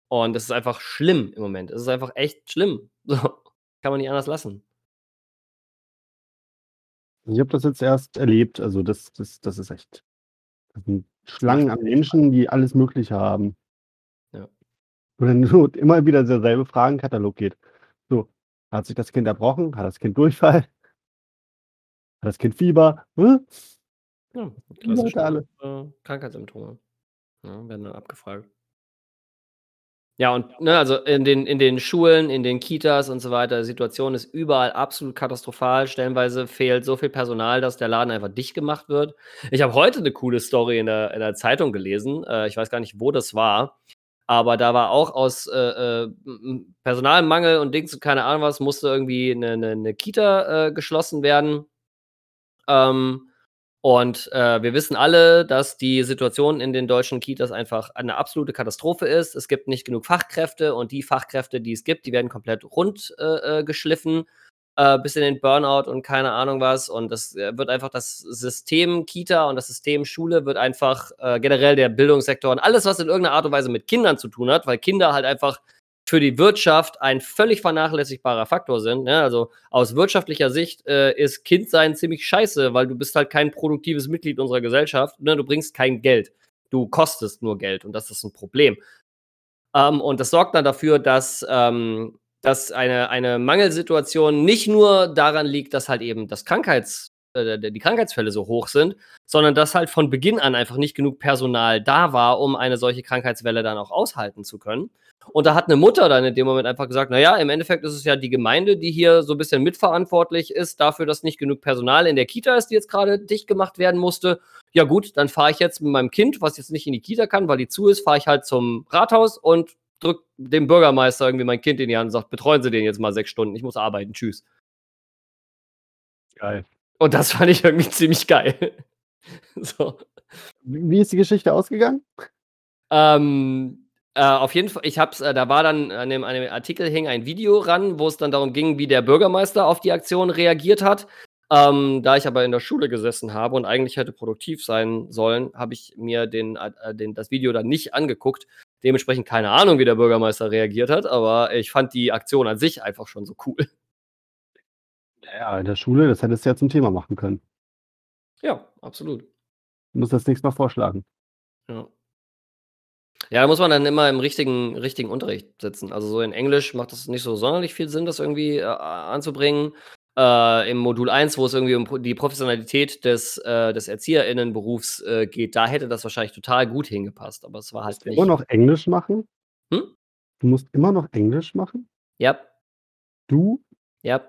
Und das ist einfach schlimm im Moment. Es ist einfach echt schlimm. (laughs) So, kann man nicht anders lassen. Ich habe das jetzt erst erlebt, also das das das ist echt das sind Schlangen an Menschen, die alles Mögliche haben. Ja. Und dann so (laughs) immer wieder derselbe Fragenkatalog geht. So: „Hat sich das Kind erbrochen? Hat das Kind Durchfall?“ „Hat das Kind Fieber?“ Hä? Ja, Die klassische, alle. äh, Krankheitssymptome, ne, werden dann abgefragt. Ja, und, ne, also in den in den Schulen, in den Kitas und so weiter, Situation ist überall absolut katastrophal. Stellenweise fehlt so viel Personal, dass der Laden einfach dicht gemacht wird. Ich habe heute 'ne coole Story in der in der Zeitung gelesen. Äh, ich weiß gar nicht, wo das war, aber da war auch aus, äh, äh, Personalmangel und Dings und keine Ahnung was, musste irgendwie 'ne 'ne 'ne Kita, äh, geschlossen werden. Ähm, und, äh, wir wissen alle, dass die Situation in den deutschen Kitas einfach eine absolute Katastrophe ist. Es gibt nicht genug Fachkräfte und die Fachkräfte, die es gibt, die werden komplett rund, äh, äh, geschliffen. Äh, bis in den Burnout und keine Ahnung was. Und das äh, wird einfach das System Kita und das System Schule wird einfach äh, generell der Bildungssektor und alles, was in irgendeiner Art und Weise mit Kindern zu tun hat, weil Kinder halt einfach für die Wirtschaft ein völlig vernachlässigbarer Faktor sind. Ne? Also aus wirtschaftlicher Sicht äh, ist Kindsein ziemlich scheiße, weil du bist halt kein produktives Mitglied unserer Gesellschaft. Ne? Du bringst kein Geld. Du kostest nur Geld und das ist ein Problem. Ähm, und das sorgt dann dafür, dass, ähm, dass eine, eine Mangelsituation nicht nur daran liegt, dass halt eben das Krankheits, äh, die Krankheitsfälle so hoch sind, sondern dass halt von Beginn an einfach nicht genug Personal da war, um eine solche Krankheitswelle dann auch aushalten zu können. Und da hat eine Mutter dann in dem Moment einfach gesagt, naja, im Endeffekt ist es ja die Gemeinde, die hier so ein bisschen mitverantwortlich ist dafür, dass nicht genug Personal in der Kita ist, die jetzt gerade dicht gemacht werden musste. Ja gut, dann fahre ich jetzt mit meinem Kind, was jetzt nicht in die Kita kann, weil die zu ist, fahre ich halt zum Rathaus und drück dem Bürgermeister irgendwie mein Kind in die Hand und sagt, betreuen Sie den jetzt mal sechs Stunden, ich muss arbeiten, tschüss. Geil. Und das fand ich irgendwie ziemlich geil. (laughs) so. Wie ist die Geschichte ausgegangen? Ähm, äh, auf jeden Fall, ich hab's, äh, da war dann an dem, an dem Artikel hing ein Video ran, wo es dann darum ging, wie der Bürgermeister auf die Aktion reagiert hat. Ähm, da ich aber in der Schule gesessen habe und eigentlich hätte produktiv sein sollen, habe ich mir den, äh, den, das Video dann nicht angeguckt. Dementsprechend keine Ahnung, wie der Bürgermeister reagiert hat, aber ich fand die Aktion an sich einfach schon so cool. Ja, in der Schule, das hättest du ja zum Thema machen können. Ja, absolut. Du musst das nächste Mal vorschlagen. Ja. Ja, da muss man dann immer im richtigen, richtigen Unterricht sitzen. Also so in Englisch macht das nicht so sonderlich viel Sinn, das irgendwie äh, anzubringen. Äh, Im Modul 1, wo es irgendwie um die Professionalität des, äh, des ErzieherInnenberufs äh, geht, da hätte das wahrscheinlich total gut hingepasst, aber es war halt du nicht. immer noch Englisch machen? Hm? Du musst immer noch Englisch machen? Ja, Du? ja.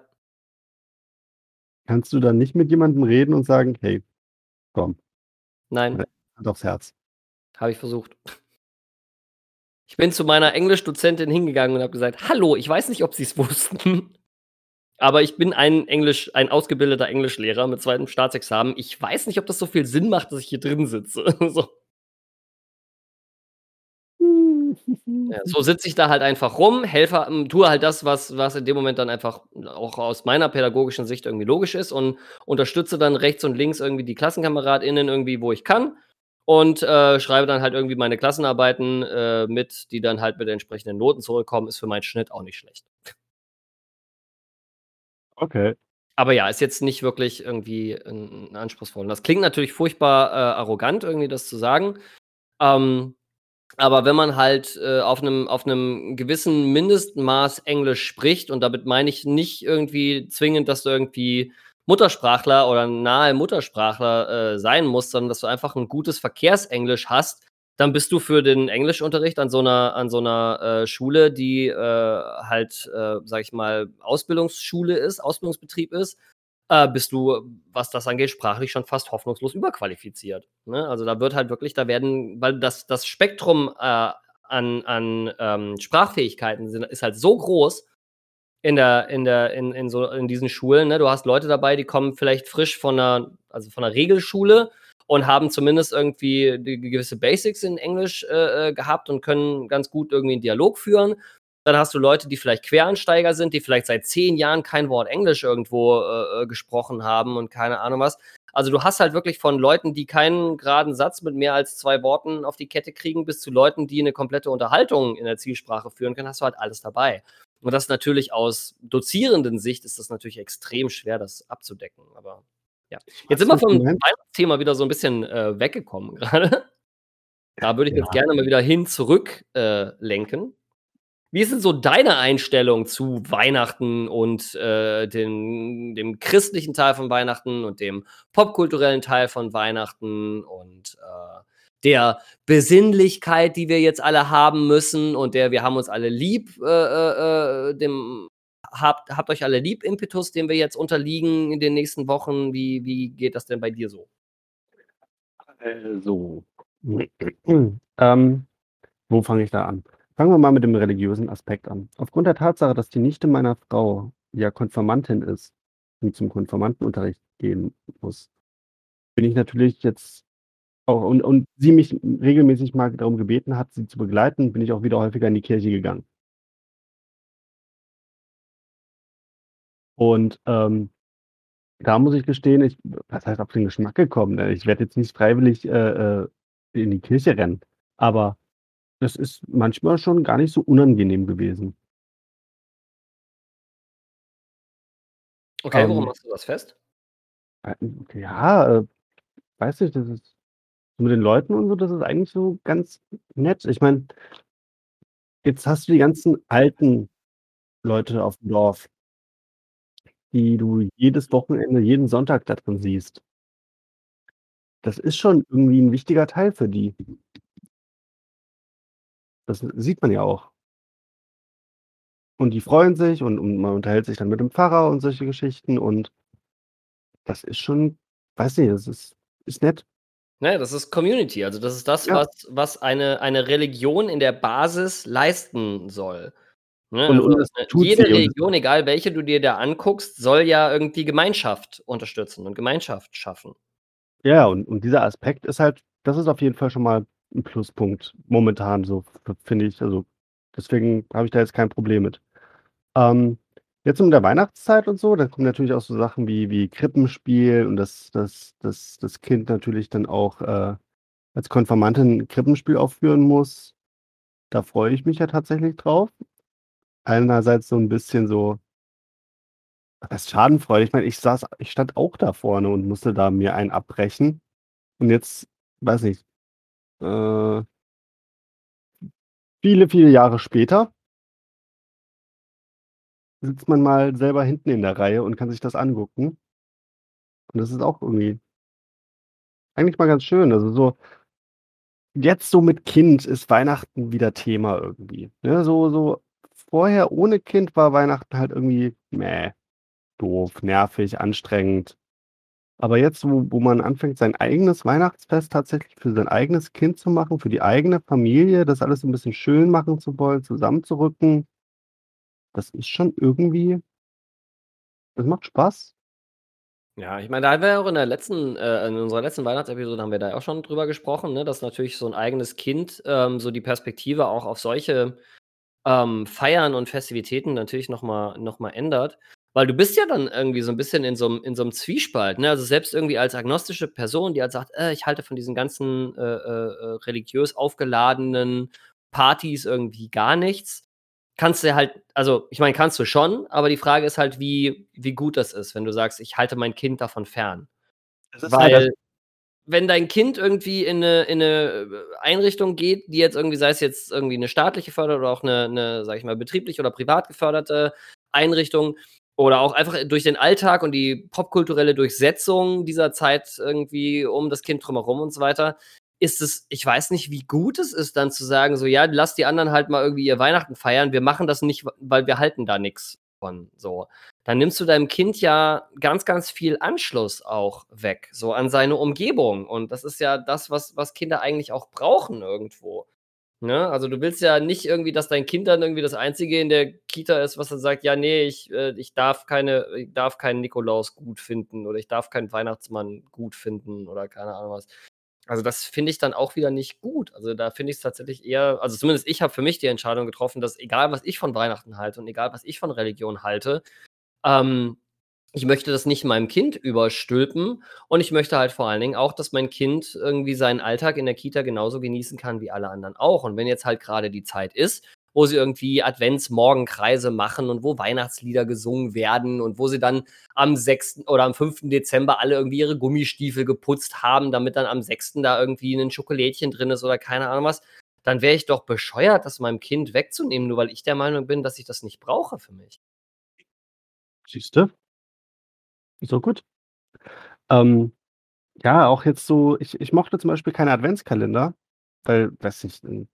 Kannst du dann nicht mit jemandem reden und sagen, hey, komm, Nein, Hand aufs Herz. habe ich versucht. Ich bin zu meiner Englischdozentin hingegangen und habe gesagt, hallo, ich weiß nicht, ob Sie es (laughs) wussten, aber ich bin ein Englisch, ein ausgebildeter Englischlehrer mit zweitem Staatsexamen. Ich weiß nicht, ob das so viel Sinn macht, dass ich hier drin sitze. (laughs) so. So sitze ich da halt einfach rum, helfe, ähm, tue halt das, was, was in dem Moment dann einfach auch aus meiner pädagogischen Sicht irgendwie logisch ist und unterstütze dann rechts und links irgendwie die KlassenkameradInnen irgendwie, wo ich kann und äh, schreibe dann halt irgendwie meine Klassenarbeiten äh, mit, die dann halt mit entsprechenden Noten zurückkommen, ist für meinen Schnitt auch nicht schlecht. Okay. Aber ja, ist jetzt nicht wirklich irgendwie ein, anspruchsvoll. Und das klingt natürlich furchtbar äh, arrogant, irgendwie das zu sagen. Ähm, aber wenn man halt äh, auf einem auf gewissen Mindestmaß Englisch spricht, und damit meine ich nicht irgendwie zwingend, dass du irgendwie Muttersprachler oder nahe Muttersprachler äh, sein musst, sondern dass du einfach ein gutes Verkehrsenglisch hast, dann bist du für den Englischunterricht an so einer, an so einer äh, Schule, die äh, halt, äh, sag ich mal, Ausbildungsschule ist, Ausbildungsbetrieb ist, äh, bist du, was das angeht, sprachlich schon fast hoffnungslos überqualifiziert. Ne? Also da wird halt wirklich, da werden, weil das, das Spektrum äh, an, an ähm, Sprachfähigkeiten sind, ist halt so groß in der, in der, in, in so in diesen Schulen. Ne? Du hast Leute dabei, die kommen vielleicht frisch von einer, also von einer Regelschule und haben zumindest irgendwie gewisse Basics in Englisch äh, äh, gehabt und können ganz gut irgendwie einen Dialog führen. Dann hast du Leute, die vielleicht Quereinsteiger sind, die vielleicht seit zehn Jahren kein Wort Englisch irgendwo äh, äh, gesprochen haben und keine Ahnung was. Also du hast halt wirklich von Leuten, die keinen geraden Satz mit mehr als zwei Worten auf die Kette kriegen, bis zu Leuten, die eine komplette Unterhaltung in der Zielsprache führen können, hast du halt alles dabei. Und das natürlich aus dozierenden Sicht ist das natürlich extrem schwer, das abzudecken. Aber ja. Jetzt sind wir vom Weihnachtsthema wieder so ein bisschen äh, weggekommen (laughs) gerade. Da würde ich Ja. jetzt gerne mal wieder hin zurück äh, lenken. Wie ist denn so deine Einstellung zu Weihnachten und äh, dem, dem christlichen Teil von Weihnachten und dem popkulturellen Teil von Weihnachten und äh, der Besinnlichkeit, die wir jetzt alle haben müssen und der wir haben uns alle lieb, äh, äh, äh, dem habt, habt euch alle lieb Impetus, dem wir jetzt unterliegen in den nächsten Wochen. Wie, wie geht das denn bei dir so? Also, (clears throat) ähm, wo fange ich da an? Fangen wir mal mit dem religiösen Aspekt an. Aufgrund der Tatsache, dass die Nichte meiner Frau ja Konfirmantin ist und zum Konfirmandenunterricht gehen muss, bin ich natürlich jetzt auch und, und sie mich regelmäßig mal darum gebeten hat, sie zu begleiten, bin ich auch wieder häufiger in die Kirche gegangen. Und, ähm, da muss ich gestehen, ich was heißt auf den Geschmack gekommen, ne? Ich werde jetzt nicht freiwillig, äh, äh, in die Kirche rennen, aber das ist manchmal schon gar nicht so unangenehm gewesen. Okay, woran Ähm, machst du das fest? äh, ja, äh, weiß nicht, das ist mit den Leuten und so, das ist eigentlich so ganz nett. Ich meine jetzt hast du die ganzen alten Leute aufm Dorf die du jedes Wochenende, jeden Sonntag da drin siehst. Das ist schon irgendwie 'n wichtiger Teil für die. Das sieht man ja auch. Und die freuen sich und und man unterhält sich dann mit dem Pfarrer und solche Geschichten und das ist schon weiß nicht, das ist ist nett. Ne, das ist Community. Also, das ist das, Ja. was was eine eine Religion in der Basis leisten soll, ne? Und Also, und tut jede Religion, egal welche du dir da anguckst, soll ja irgendwie Gemeinschaft unterstützen und Gemeinschaft schaffen. Ja, und und dieser Aspekt ist halt das ist auf jeden Fall schon mal 'n Pluspunkt momentan so, finde ich. Also, deswegen habe ich da jetzt kein Problem mit. Ähm, jetzt mit der Weihnachtszeit und so, da kommen natürlich auch so Sachen wie wie Krippenspiel und dass dass dass das Kind natürlich dann auch, äh, als Konfirmandin 'n Krippenspiel aufführen muss. Da freue ich mich ja tatsächlich drauf. Einerseits so 'n bisschen so was heißt Schadenfreude? Ich meine, ich saß ich stand auch da vorne und musste da mir einen abbrechen. Und jetzt, weiß nicht, äh viele, viele Jahre später sitzt man mal selber hinten in der Reihe und kann sich das angucken. Und das ist auch irgendwie eigentlich mal ganz schön. Also, so jetzt so mit Kind ist Weihnachten wieder Thema irgendwie, ne? So so vorher ohne Kind war Weihnachten halt irgendwie: „Mäh, doof, nervig, anstrengend.“ Aber jetzt, wo wo man anfängt, sein eigenes Weihnachtsfest tatsächlich für sein eigenes Kind zu machen, für die eigene Familie, das alles so 'n bisschen schön machen zu wollen, zusammenzurücken das ist schon irgendwie das macht Spaß. Ja, ich meine, da haben wir ja auch in der letzten äh, in unserer letzten Weihnachtsepisode haben wir da auch schon drüber gesprochen, ne, dass natürlich so 'n eigenes Kind, ähm, so die Perspektive auch auf solche, ähm, Feiern und Festivitäten natürlich noch mal noch mal ändert. Weil du bist ja dann irgendwie so 'n bisschen in so 'm in so 'm Zwiespalt, ne? Also, selbst irgendwie als agnostische Person, die halt sagt: „Äh, ich halte von diesen ganzen, äh, äh, religiös aufgeladenen Partys irgendwie gar nichts.“ Kannst du halt also, ich meine, kannst du schon, aber die Frage ist halt, wie wie gut das ist, wenn du sagst: „Ich halte mein Kind davon fern.“ Das ist halt das Weil, wenn dein Kind irgendwie in 'ne in 'ne, äh, Einrichtung geht, die jetzt irgendwie sei es jetzt irgendwie 'ne staatliche Förderung oder auch 'ne 'ne, sage ich mal, betrieblich oder privat geförderte Einrichtung oder auch einfach durch den Alltag und die popkulturelle Durchsetzung dieser Zeit irgendwie um das Kind drumherum und so weiter, ist es ich weiß nicht, wie gut es ist, dann zu sagen, so: „Ja, lass die anderen halt mal irgendwie ihr Weihnachten feiern. Wir machen das nicht, weil wir halten da nix von“, so. Dann nimmst du deinem Kind ja ganz, ganz viel Anschluss auch weg, so an seine Umgebung. Und das ist ja das, was was Kinder eigentlich auch brauchen irgendwo, ne? Also, du willst ja nicht irgendwie, dass dein Kind dann irgendwie das Einzige in der Kita ist, was dann sagt: „Ja, ne, ich äh, ich darf keine ich darf keinen Nikolaus gut finden oder ich darf keinen Weihnachtsmann gut finden“ oder keine Ahnung was. Also, das finde ich dann auch wieder nicht gut. Also, da finde ich's tatsächlich eher also, zumindest ich habe für mich die Entscheidung getroffen, dass egal, was ich von Weihnachten halte und egal, was ich von Religion halte, ähm, ich möchte das nicht meinem Kind überstülpen und ich möchte halt vor allen Dingen auch, dass mein Kind irgendwie seinen Alltag in der Kita genauso genießen kann wie alle anderen auch. Und wenn jetzt halt grade die Zeit ist, wo sie irgendwie Adventsmorgenkreise machen und wo Weihnachtslieder gesungen werden und wo sie dann am 6. oder am 5. Dezember alle irgendwie ihre Gummistiefel geputzt haben, damit dann am 6. da irgendwie 'nen Schokolädchen drin ist oder keine Ahnung was, dann wäre ich doch bescheuert, das meinem Kind wegzunehmen, nur weil ich der Meinung bin, dass ich das nicht brauche für mich. Siehst du? Ist doch gut. Ähm, ja, auch jetzt so ich ich mochte zum Beispiel keine Adventskalender, weil, weiß nicht, hm,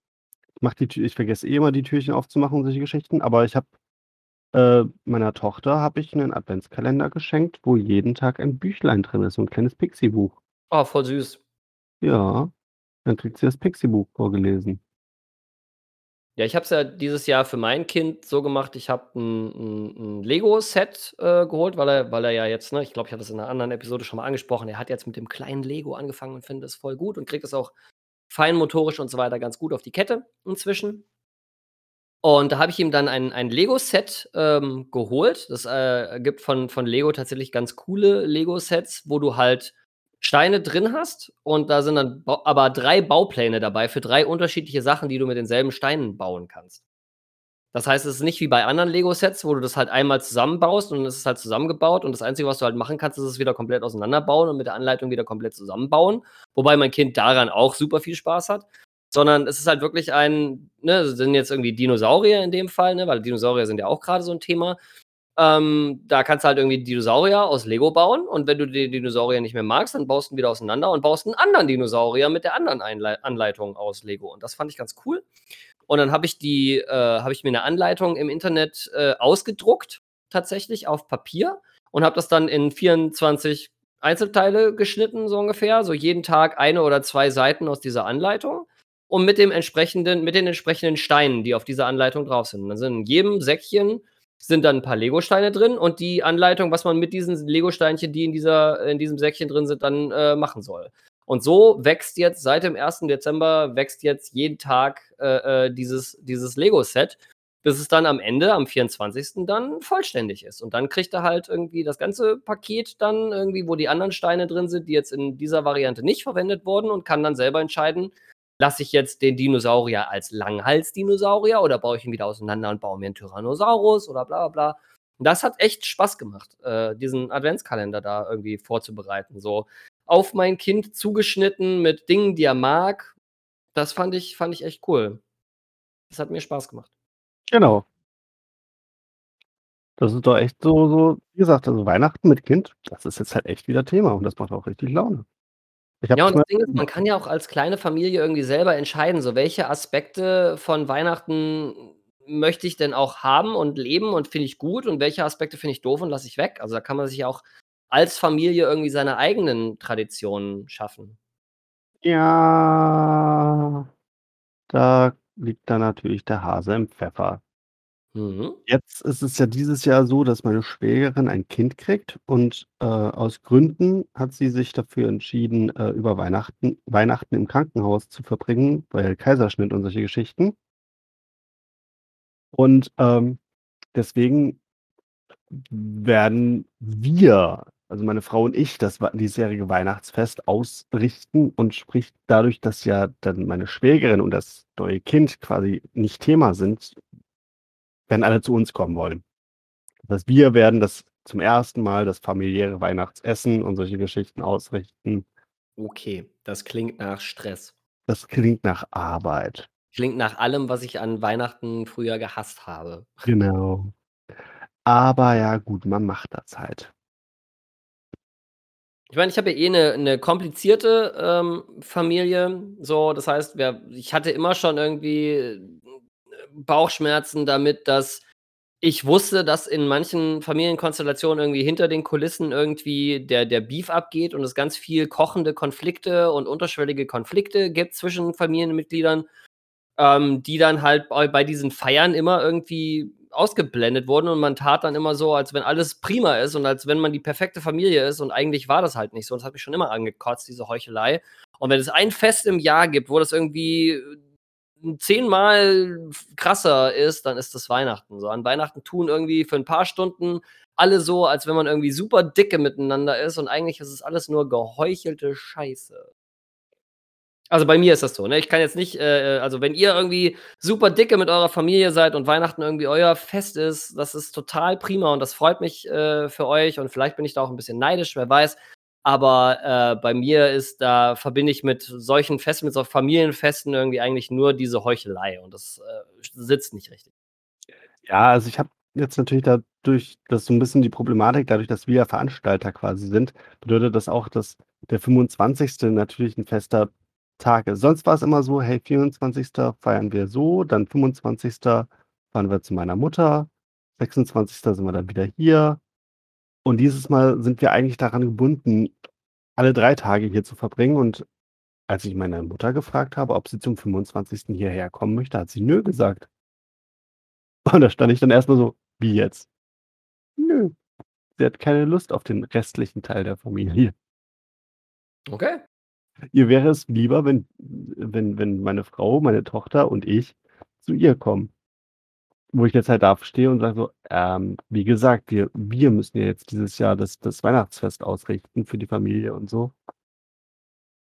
ich mache die Tür ich vergesse eh immer, die Türchen aufzumachen und solche Geschichten, aber ich habe äh, meiner Tochter habe ich 'nen Adventskalender geschenkt, wo jeden Tag ein Büchlein drin ist, so 'n kleines Pixie-Buch. Oh, voll süß. Ja, dann kriegt sie das Pixie-Buch vorgelesen. Ja, ich habe es ja dieses Jahr für mein Kind so gemacht, ich habe 'n 'n 'n Lego-Set, äh, geholt, weil er weil er ja jetzt, ne ich glaube, ich hatte das in 'ner anderen Episode schon mal angesprochen, er hat jetzt mit dem kleinen Lego angefangen und findet es voll gut und kriegt das auch feinmotorisch und so weiter ganz gut auf die Kette inzwischen. Und da habe ich ihm dann ein ein Lego-Set, ähm, geholt. Das, äh, gibt von von Lego tatsächlich ganz coole Lego-Sets, wo du halt Steine drin hast und da sind dann aber 3 Baupläne dabei für 3 unterschiedliche Sachen, die du mit denselben Steinen bauen kannst. Das heißt, es ist nicht wie bei anderen Lego-Sets, wo du das halt einmal zusammenbaust und es ist halt zusammengebaut und das Einzige, was du halt machen kannst, ist es wieder komplett auseinanderbauen und mit der Anleitung wieder komplett zusammenbauen, wobei mein Kind daran auch super viel Spaß hat. Sondern es ist halt wirklich ein ne, sind jetzt irgendwie Dinosaurier in dem Fall, ne, weil Dinosaurier sind ja auch grade so 'n Thema. Ähm, da kannst du halt irgendwie Dinosaurier aus Lego bauen und wenn du die Dinosaurier nicht mehr magst, dann baust du ihn wieder auseinander und baust 'n anderen Dinosaurier mit der anderen Einlei Anleitung aus Lego und das fand ich ganz cool. Und dann habe ich die äh, habe ich mir 'ne Anleitung im Internet, äh, ausgedruckt, tatsächlich auf Papier und habe das dann in 24 Einzelteile geschnitten, so ungefähr, so jeden Tag 1 oder 2 Seiten aus dieser Anleitung und mit dem entsprechenden mit den entsprechenden Steinen, die auf dieser Anleitung drauf sind. Und dann sind in jedem Säckchen sind dann 'n paar Legosteine drin und die Anleitung, was man mit diesen Legosteinchen, die in dieser in diesem Säckchen drin sind, dann, äh, machen soll. Und so wächst jetzt seit dem 1. Dezember wächst jetzt jeden Tag, äh, äh, dieses dieses Lego-Set, bis es dann am Ende, am 24. dann vollständig ist. Und dann kriegt er halt irgendwie das ganze Paket dann irgendwie, wo die anderen Steine drin sind, die jetzt in dieser Variante nicht verwendet wurden und kann dann selber entscheiden: Lasse ich jetzt den Dinosaurier als Langhals-Dinosaurier oder baue ich ihn wieder auseinander und baue mir 'n Tyrannosaurus oder bla bla bla. Das hat echt Spaß gemacht, äh, diesen Adventskalender da irgendwie vorzubereiten, so auf mein Kind zugeschnitten mit Dingen, die er mag. Das fand ich fand ich echt cool. Das hat mir Spaß gemacht. Genau. Das ist doch echt so so wie gesagt, also Weihnachten mit Kind, das ist jetzt halt echt wieder Thema und das macht auch richtig Laune. Ja, und das Ding ist, man kann ja auch als kleine Familie irgendwie selber entscheiden, so welche Aspekte von Weihnachten möchte ich denn auch haben und leben und finde ich gut und welche Aspekte finde ich doof und lasse ich weg. Also, da kann man sich ja auch als Familie irgendwie seine eigenen Traditionen schaffen. Ja, da liegt dann natürlich der Hase im Pfeffer. Mhm. Jetzt ist es ja dieses Jahr so, dass meine Schwägerin ein Kind kriegt und, äh, aus Gründen hat sie sich dafür entschieden, äh, über Weihnachten Weihnachten im Krankenhaus zu verbringen, weil Kaiserschnitt und solche Geschichten. Und, ähm, deswegen werden wir, also meine Frau und ich, das diesjährige Weihnachtsfest ausrichten und sprich dadurch, dass ja dann meine Schwägerin und das neue Kind quasi nicht Thema sind werden alle zu uns kommen wollen. Das heißt, wir werden das zum 1. Mal das familiäre Weihnachtsessen und solche Geschichten ausrichten. Okay, das klingt nach Stress. Das klingt nach Arbeit. Klingt nach allem, was ich an Weihnachten früher gehasst habe. Genau. Aber ja gut, man macht das halt. Ich meine, ich habe ja eh 'ne 'ne komplizierte, ähm, Familie, so. Das heißt, wir ich hatte immer schon irgendwie, Bauchschmerzen damit, dass ich wusste, dass in manchen Familienkonstellationen irgendwie hinter den Kulissen irgendwie der der Beef abgeht und es ganz viel kochende Konflikte und unterschwellige Konflikte gibt zwischen Familienmitgliedern, ähm, die dann halt bei bei diesen Feiern immer irgendwie ausgeblendet wurden und man tat dann immer so, als wenn alles prima ist und als wenn man die perfekte Familie ist und eigentlich war das halt nicht so. Das hat mich schon immer angekotzt, diese Heuchelei. Und wenn es ein Fest im Jahr gibt, wo das irgendwie 10-mal f krasser ist, dann ist das Weihnachten so. An Weihnachten tun irgendwie für 'n paar Stunden alle so, als wenn man irgendwie super dicke miteinander ist und eigentlich ist es alles nur geheuchelte Scheiße. Also, bei mir ist das so, ne? Ich kann jetzt nicht äh, äh, also, wenn ihr irgendwie super dicke mit eurer Familie seid und Weihnachten irgendwie euer Fest ist, das ist total prima und das freut mich, äh, für euch und vielleicht bin ich da auch 'n bisschen neidisch, wer weiß. Aber, äh, bei mir ist da verbinde ich mit solchen Festen, mit so Familienfesten irgendwie eigentlich nur diese Heuchelei und das, äh, sitzt nicht richtig. Ja, also, ich habe jetzt natürlich dadurch das ist so 'n bisschen die Problematik, dadurch, dass wir ja Veranstalter quasi sind, bedeutet das auch, dass der 25. natürlich 'n fester Tag ist. Sonst war's immer so: „Hey, 24. feiern wir so, dann 25. fahren wir zu meiner Mutter, 26. sind wir dann wieder hier.“ Und dieses Mal sind wir eigentlich daran gebunden, alle 3 Tage hier zu verbringen und als ich meine Mutter gefragt habe, ob sie zum 25. hierher kommen möchte, hat sie „nö“ gesagt. Und da stand ich dann erst mal so: „Wie jetzt?“ „Nö.“ Sie hat keine Lust auf den restlichen Teil der Familie. Okay. Ihr wäre es lieber, wenn wenn wenn meine Frau, meine Tochter und ich zu ihr kommen. Wo ich jetzt halt da stehe und sage so, ähm, wie gesagt, wir wir müssen ja jetzt dieses Jahr das das Weihnachtsfest ausrichten für die Familie und so.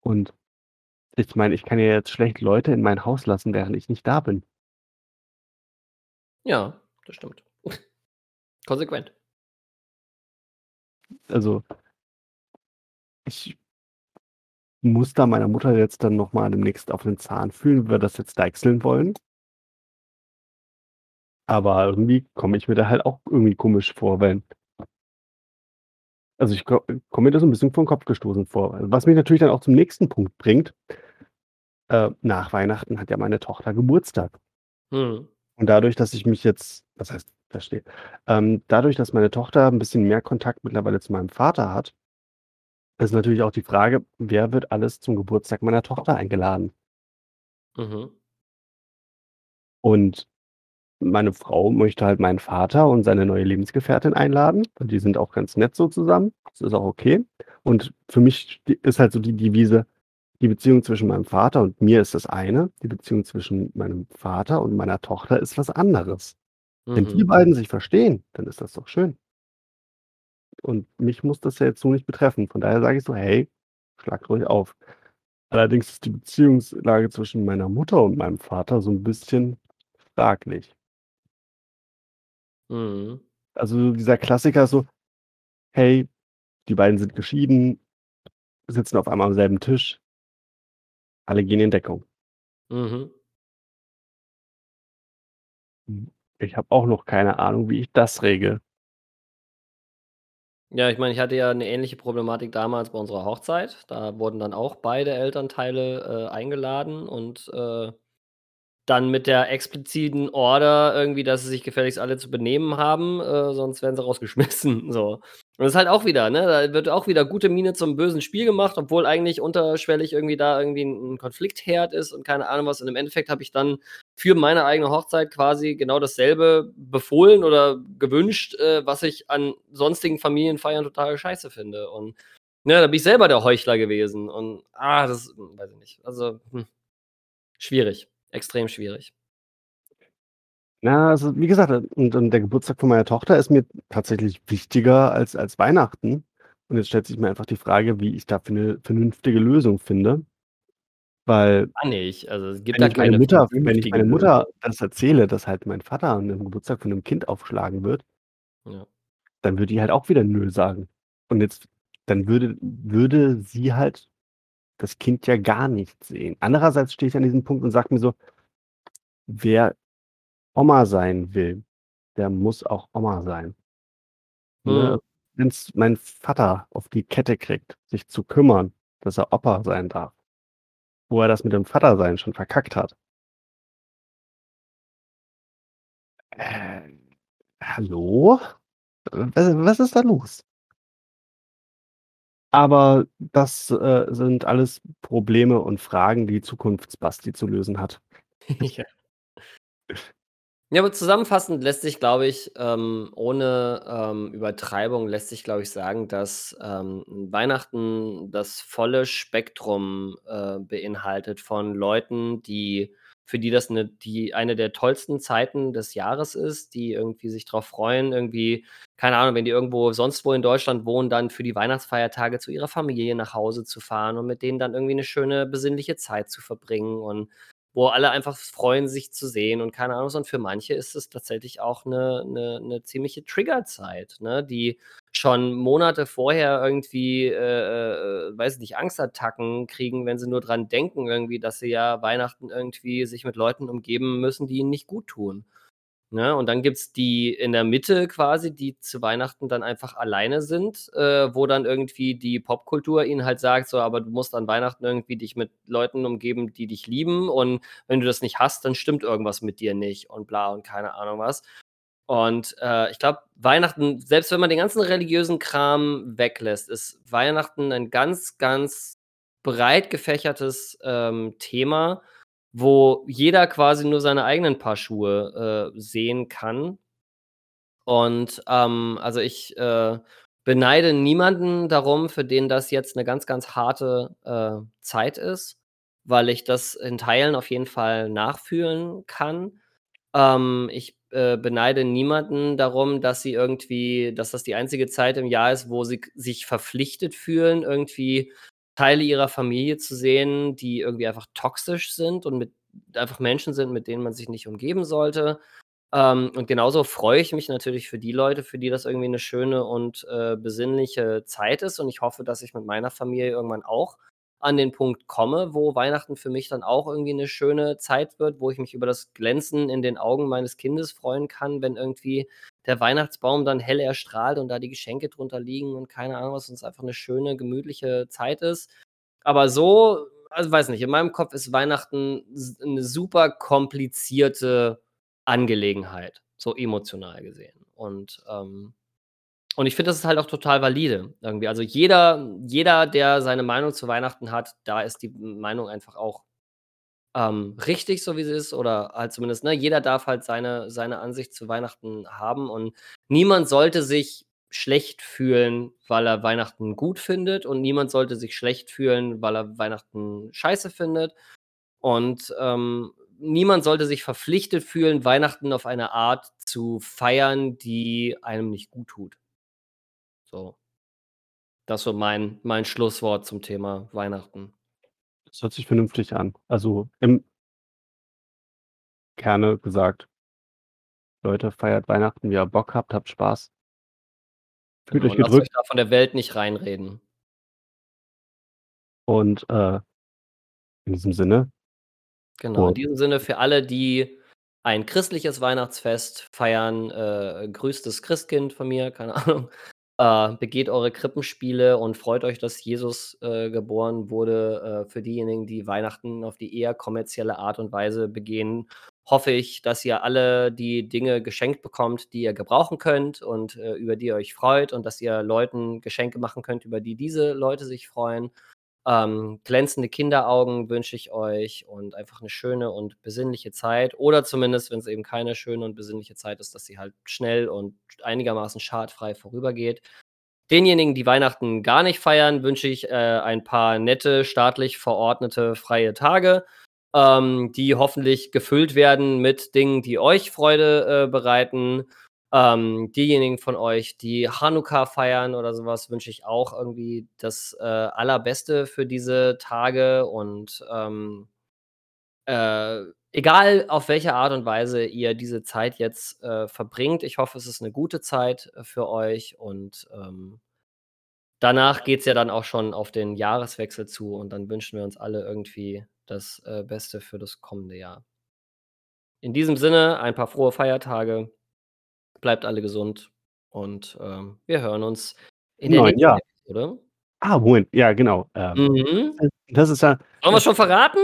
Und ich meine, ich kann ja jetzt schlecht Leute in mein Haus lassen, während ich nicht da bin. Ja, das stimmt. (laughs) Konsequent. Also ich muss da meiner Mutter jetzt dann noch mal demnächst auf den Zahn fühlen, wie wir das jetzt deichseln wollen. Aber irgendwie komme ich mir da halt auch irgendwie komisch vor, weil also ich ko komme mir da so 'n bisschen vor 'n Kopf gestoßen vor. Was mich natürlich dann auch zum nächsten Punkt bringt. Äh, nach Weihnachten hat ja meine Tochter Geburtstag. Mhm. Und dadurch, dass ich mich jetzt was heißt verstehe ähm, dadurch, dass meine Tochter 'n bisschen mehr Kontakt mittlerweile zu meinem Vater hat ist natürlich auch die Frage, wer wird alles zum Geburtstag meiner Tochter eingeladen? Mhm. Und meine Frau möchte halt meinen Vater und seine neue Lebensgefährtin einladen, und die sind auch ganz nett so zusammen. Das ist auch okay. Und für mich st ist halt so die Devise, die Beziehung zwischen meinem Vater und mir ist das eine, die Beziehung zwischen meinem Vater und meiner Tochter ist was anderes. Wenn die Mhm. beiden sich verstehen, dann ist das doch schön. Und mich muss das ja jetzt so nicht betreffen. Von daher sage ich so: „Hey, schlagt ruhig auf.“ Allerdings ist die Beziehungslage zwischen meiner Mutter und meinem Vater so 'n bisschen fraglich. Mhm. Also, dieser Klassiker so: Hey, die beiden sind geschieden, sitzen auf einmal am selben Tisch. Alle gehen in Deckung. Mhm. Hm, ich habe auch noch keine Ahnung, wie ich das regle. Ja, ich meine, ich hatte ja 'ne ähnliche Problematik damals bei unserer Hochzeit. Da wurden dann auch beide Elternteile, äh, eingeladen und, äh, dann mit der expliziten Order irgendwie, dass sie sich gefälligst alle zu benehmen haben, äh, sonst werden sie rausgeschmissen, (laughs) so. Und das ist halt auch wieder, ne da wird auch wieder gute Miene zum bösen Spiel gemacht, obwohl eigentlich unterschwellig irgendwie da irgendwie 'n 'n Konfliktherd ist und keine Ahnung was. Und im Endeffekt habe ich dann für meine eigene Hochzeit quasi genau dasselbe befohlen oder gewünscht, äh, was ich an sonstigen Familienfeiern total scheiße finde. Und, ne, da bin ich selber der Heuchler gewesen und, ah, das hm, weiß ich nicht. Also, hm, schwierig, extrem schwierig. Na, also, wie gesagt, und und der Geburtstag von meiner Tochter ist mir tatsächlich wichtiger als als Weihnachten. Und jetzt stellt sich mir einfach die Frage, wie ich da für 'ne vernünftige Lösung finde. Weil Gar nicht. Also, es gibt wenn da ich meine keine Mutter wenn ich vernünftige meine Mutter das erzähle, dass halt mein Vater an 'nem Geburtstag von 'nem Kind aufgeschlagen wird Ja. dann würde die halt auch wieder „nö“ sagen. Und jetzt dann würde würde sie halt das Kind ja gar nicht sehen. Andererseits stehe ich an diesem Punkt und sage mir so: „Wer Oma sein will, der muss auch Oma sein.“ Ne? Mhm. Wenn's mein Vater auf die Kette kriegt, sich zu kümmern, dass er Opa sein darf, wo er das mit dem Vatersein schon verkackt hat Äh, hallo? Was was ist da los? Aber das, äh, sind alles Probleme und Fragen, die Zukunfts-Basti zu lösen hat. (laughs) Ja. Ja, aber zusammenfassend lässt sich, glaube ich, ähm, ohne, ähm, Übertreibung lässt sich, glaube ich, sagen, dass, ähm, Weihnachten das volle Spektrum, äh, beinhaltet von Leuten, die für die das 'ne die eine der tollsten Zeiten des Jahres ist, die irgendwie sich drauf freuen, irgendwie keine Ahnung, wenn die irgendwo sonst wo in Deutschland wohnen, dann für die Weihnachtsfeiertage zu ihrer Familie nach Hause zu fahren und mit denen dann irgendwie 'ne schöne besinnliche Zeit zu verbringen und wo alle einfach freuen, sich zu sehen und keine Ahnung. Und für manche ist es tatsächlich auch 'ne 'ne 'ne ziemliche Triggerzeit, ne, die schon Monate vorher irgendwie, äh, äh, weiß ich nicht, Angstattacken kriegen, wenn sie nur dran denken irgendwie, dass sie ja Weihnachten irgendwie sich mit Leuten umgeben müssen, die ihnen nicht guttun, ne? Und dann gibt's die in der Mitte quasi, die zu Weihnachten dann einfach alleine sind, äh, wo dann irgendwie die Popkultur ihnen halt sagt so: „Aber du musst an Weihnachten irgendwie dich mit Leuten umgeben, die dich lieben und wenn du das nicht hast, dann stimmt irgendwas mit dir nicht“ und bla und keine Ahnung was. Und, äh, ich glaube, Weihnachten selbst wenn man den ganzen religiösen Kram weglässt, ist Weihnachten ein ganz, ganz breit gefächertes, ähm, Thema, wo jeder quasi nur seine eigenen Paar Schuhe, äh, sehen kann. Und, ähm, also, ich, äh, beneide niemanden darum, für den das jetzt 'ne ganz, ganz harte, äh, Zeit ist, weil ich das in Teilen auf jeden Fall nachfühlen kann. Ähm, ich, äh, beneide niemanden darum, dass sie irgendwie dass das die einzige Zeit im Jahr ist, wo sie sich verpflichtet fühlen, irgendwie Teile ihrer Familie zu sehen, die irgendwie einfach toxisch sind und mit einfach Menschen sind, mit denen man sich nicht umgeben sollte. Ähm, und genauso freue ich mich natürlich für die Leute, für die das irgendwie 'ne schöne und, äh, besinnliche Zeit ist. Und ich hoffe, dass ich mit meiner Familie irgendwann auch an den Punkt komme, wo Weihnachten für mich dann auch irgendwie 'ne schöne Zeit wird, wo ich mich über das Glänzen in den Augen meines Kindes freuen kann, wenn irgendwie der Weihnachtsbaum dann hell erstrahlt und da die Geschenke drunter liegen und keine Ahnung was und einfach 'ne schöne, gemütliche Zeit ist. Aber so also, weiß nicht, in meinem Kopf ist Weihnachten s 'ne super komplizierte Angelegenheit, so emotional gesehen. Und, ähm und ich finde, das ist halt auch total valide irgendwie. Also, jeder jeder, der seine Meinung zu Weihnachten hat, da ist die Meinung einfach auch, ähm, richtig, so wie sie ist oder halt zumindest, ne, jeder darf halt seine seine Ansicht zu Weihnachten haben und niemand sollte sich schlecht fühlen, weil er Weihnachten gut findet und niemand sollte sich schlecht fühlen, weil er Weihnachten scheiße findet. Und, ähm, niemand sollte sich verpflichtet fühlen, Weihnachten auf eine Art zu feiern, die einem nicht guttut. So. Das so mein mein Schlusswort zum Thema Weihnachten. Das hört sich vernünftig an. Also, im Kerne gesagt Leute, feiert Weihnachten, wie ihr Bock habt, habt Spaß. Fühlt Genau, euch lasst euch gedrückt. da von der Welt nicht reinreden. Und, äh in diesem Sinne Genau, in frohe diesem Sinne für alle, die ein christliches Weihnachtsfest feiern, äh, grüßt das Christkind von mir, keine Ahnung. Äh, begeht eure Krippenspiele und freut euch, dass Jesus, äh, geboren wurde. Äh, für diejenigen, die Weihnachten auf die eher kommerzielle Art und Weise begehen, hoffe ich, dass ihr alle die Dinge geschenkt bekommt, die ihr gebrauchen könnt und, äh, über die ihr euch freut und dass ihr Leuten Geschenke machen könnt, über die diese Leute sich freuen. Ähm, glänzende Kinderaugen wünsche ich euch und einfach 'ne schöne und besinnliche Zeit oder zumindest, wenn's eben keine schöne und besinnliche Zeit ist, dass sie halt schnell und einigermaßen schadfrei vorübergeht. Denjenigen, die Weihnachten gar nicht feiern, wünsche ich, äh, ein paar nette, staatlich verordnete freie Tage, ähm, die hoffentlich gefüllt werden mit Dingen, die euch Freude, äh, bereiten. Ähm, diejenigen von euch, die Chanukka feiern oder so was, wünsche ich auch irgendwie das, äh, Allerbeste für diese Tage und, ähm, äh, egal auf welche Art und Weise ihr diese Zeit jetzt, äh, verbringt, ich hoffe, es ist 'ne gute Zeit, äh, für euch und, ähm, danach geht's ja dann auch schon auf den Jahreswechsel zu und dann wünschen wir uns alle irgendwie das, äh, Beste für das kommende Jahr. In diesem Sinne, ein paar frohe Feiertage. Bleibt alle gesund und, ähm, wir hören uns in der neuen nächsten Jahr. Episode. Ah, Moment, ja, genau. Ähm, Mhm. das ist ja Sollen wir's schon verraten?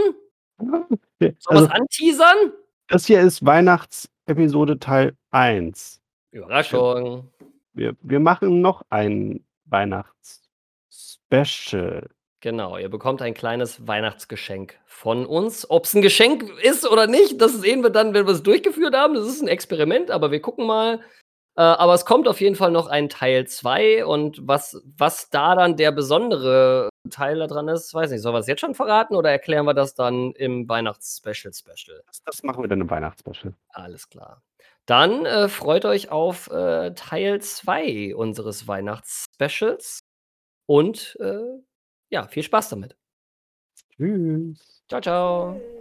Sollen Also wir's anteasern? das hier ist Weihnachtsepisode Teil 1. Überraschung. Wir wir machen noch ein Weihnachts-Special. Genau, ihr bekommt ein kleines Weihnachtsgeschenk von uns. Ob's 'n Geschenk ist oder nicht, das sehen wir dann, wenn wir's durchgeführt haben. Das ist 'n Experiment, aber wir gucken mal. Äh, aber es kommt auf jeden Fall noch ein Teil 2 und was was da dann der besondere Teil da dran ist, weiß nicht. Sollen wir's jetzt schon verraten oder erklären wir das dann im Weihnachts-Special-Special? Das das machen wir dann im Weihnachtsspecial. Alles klar. Dann, äh, freut euch auf, äh, Teil 2 unseres Weihnachts-Specials und, äh, ja, viel Spaß damit. Tschüss. Tschau, tschau.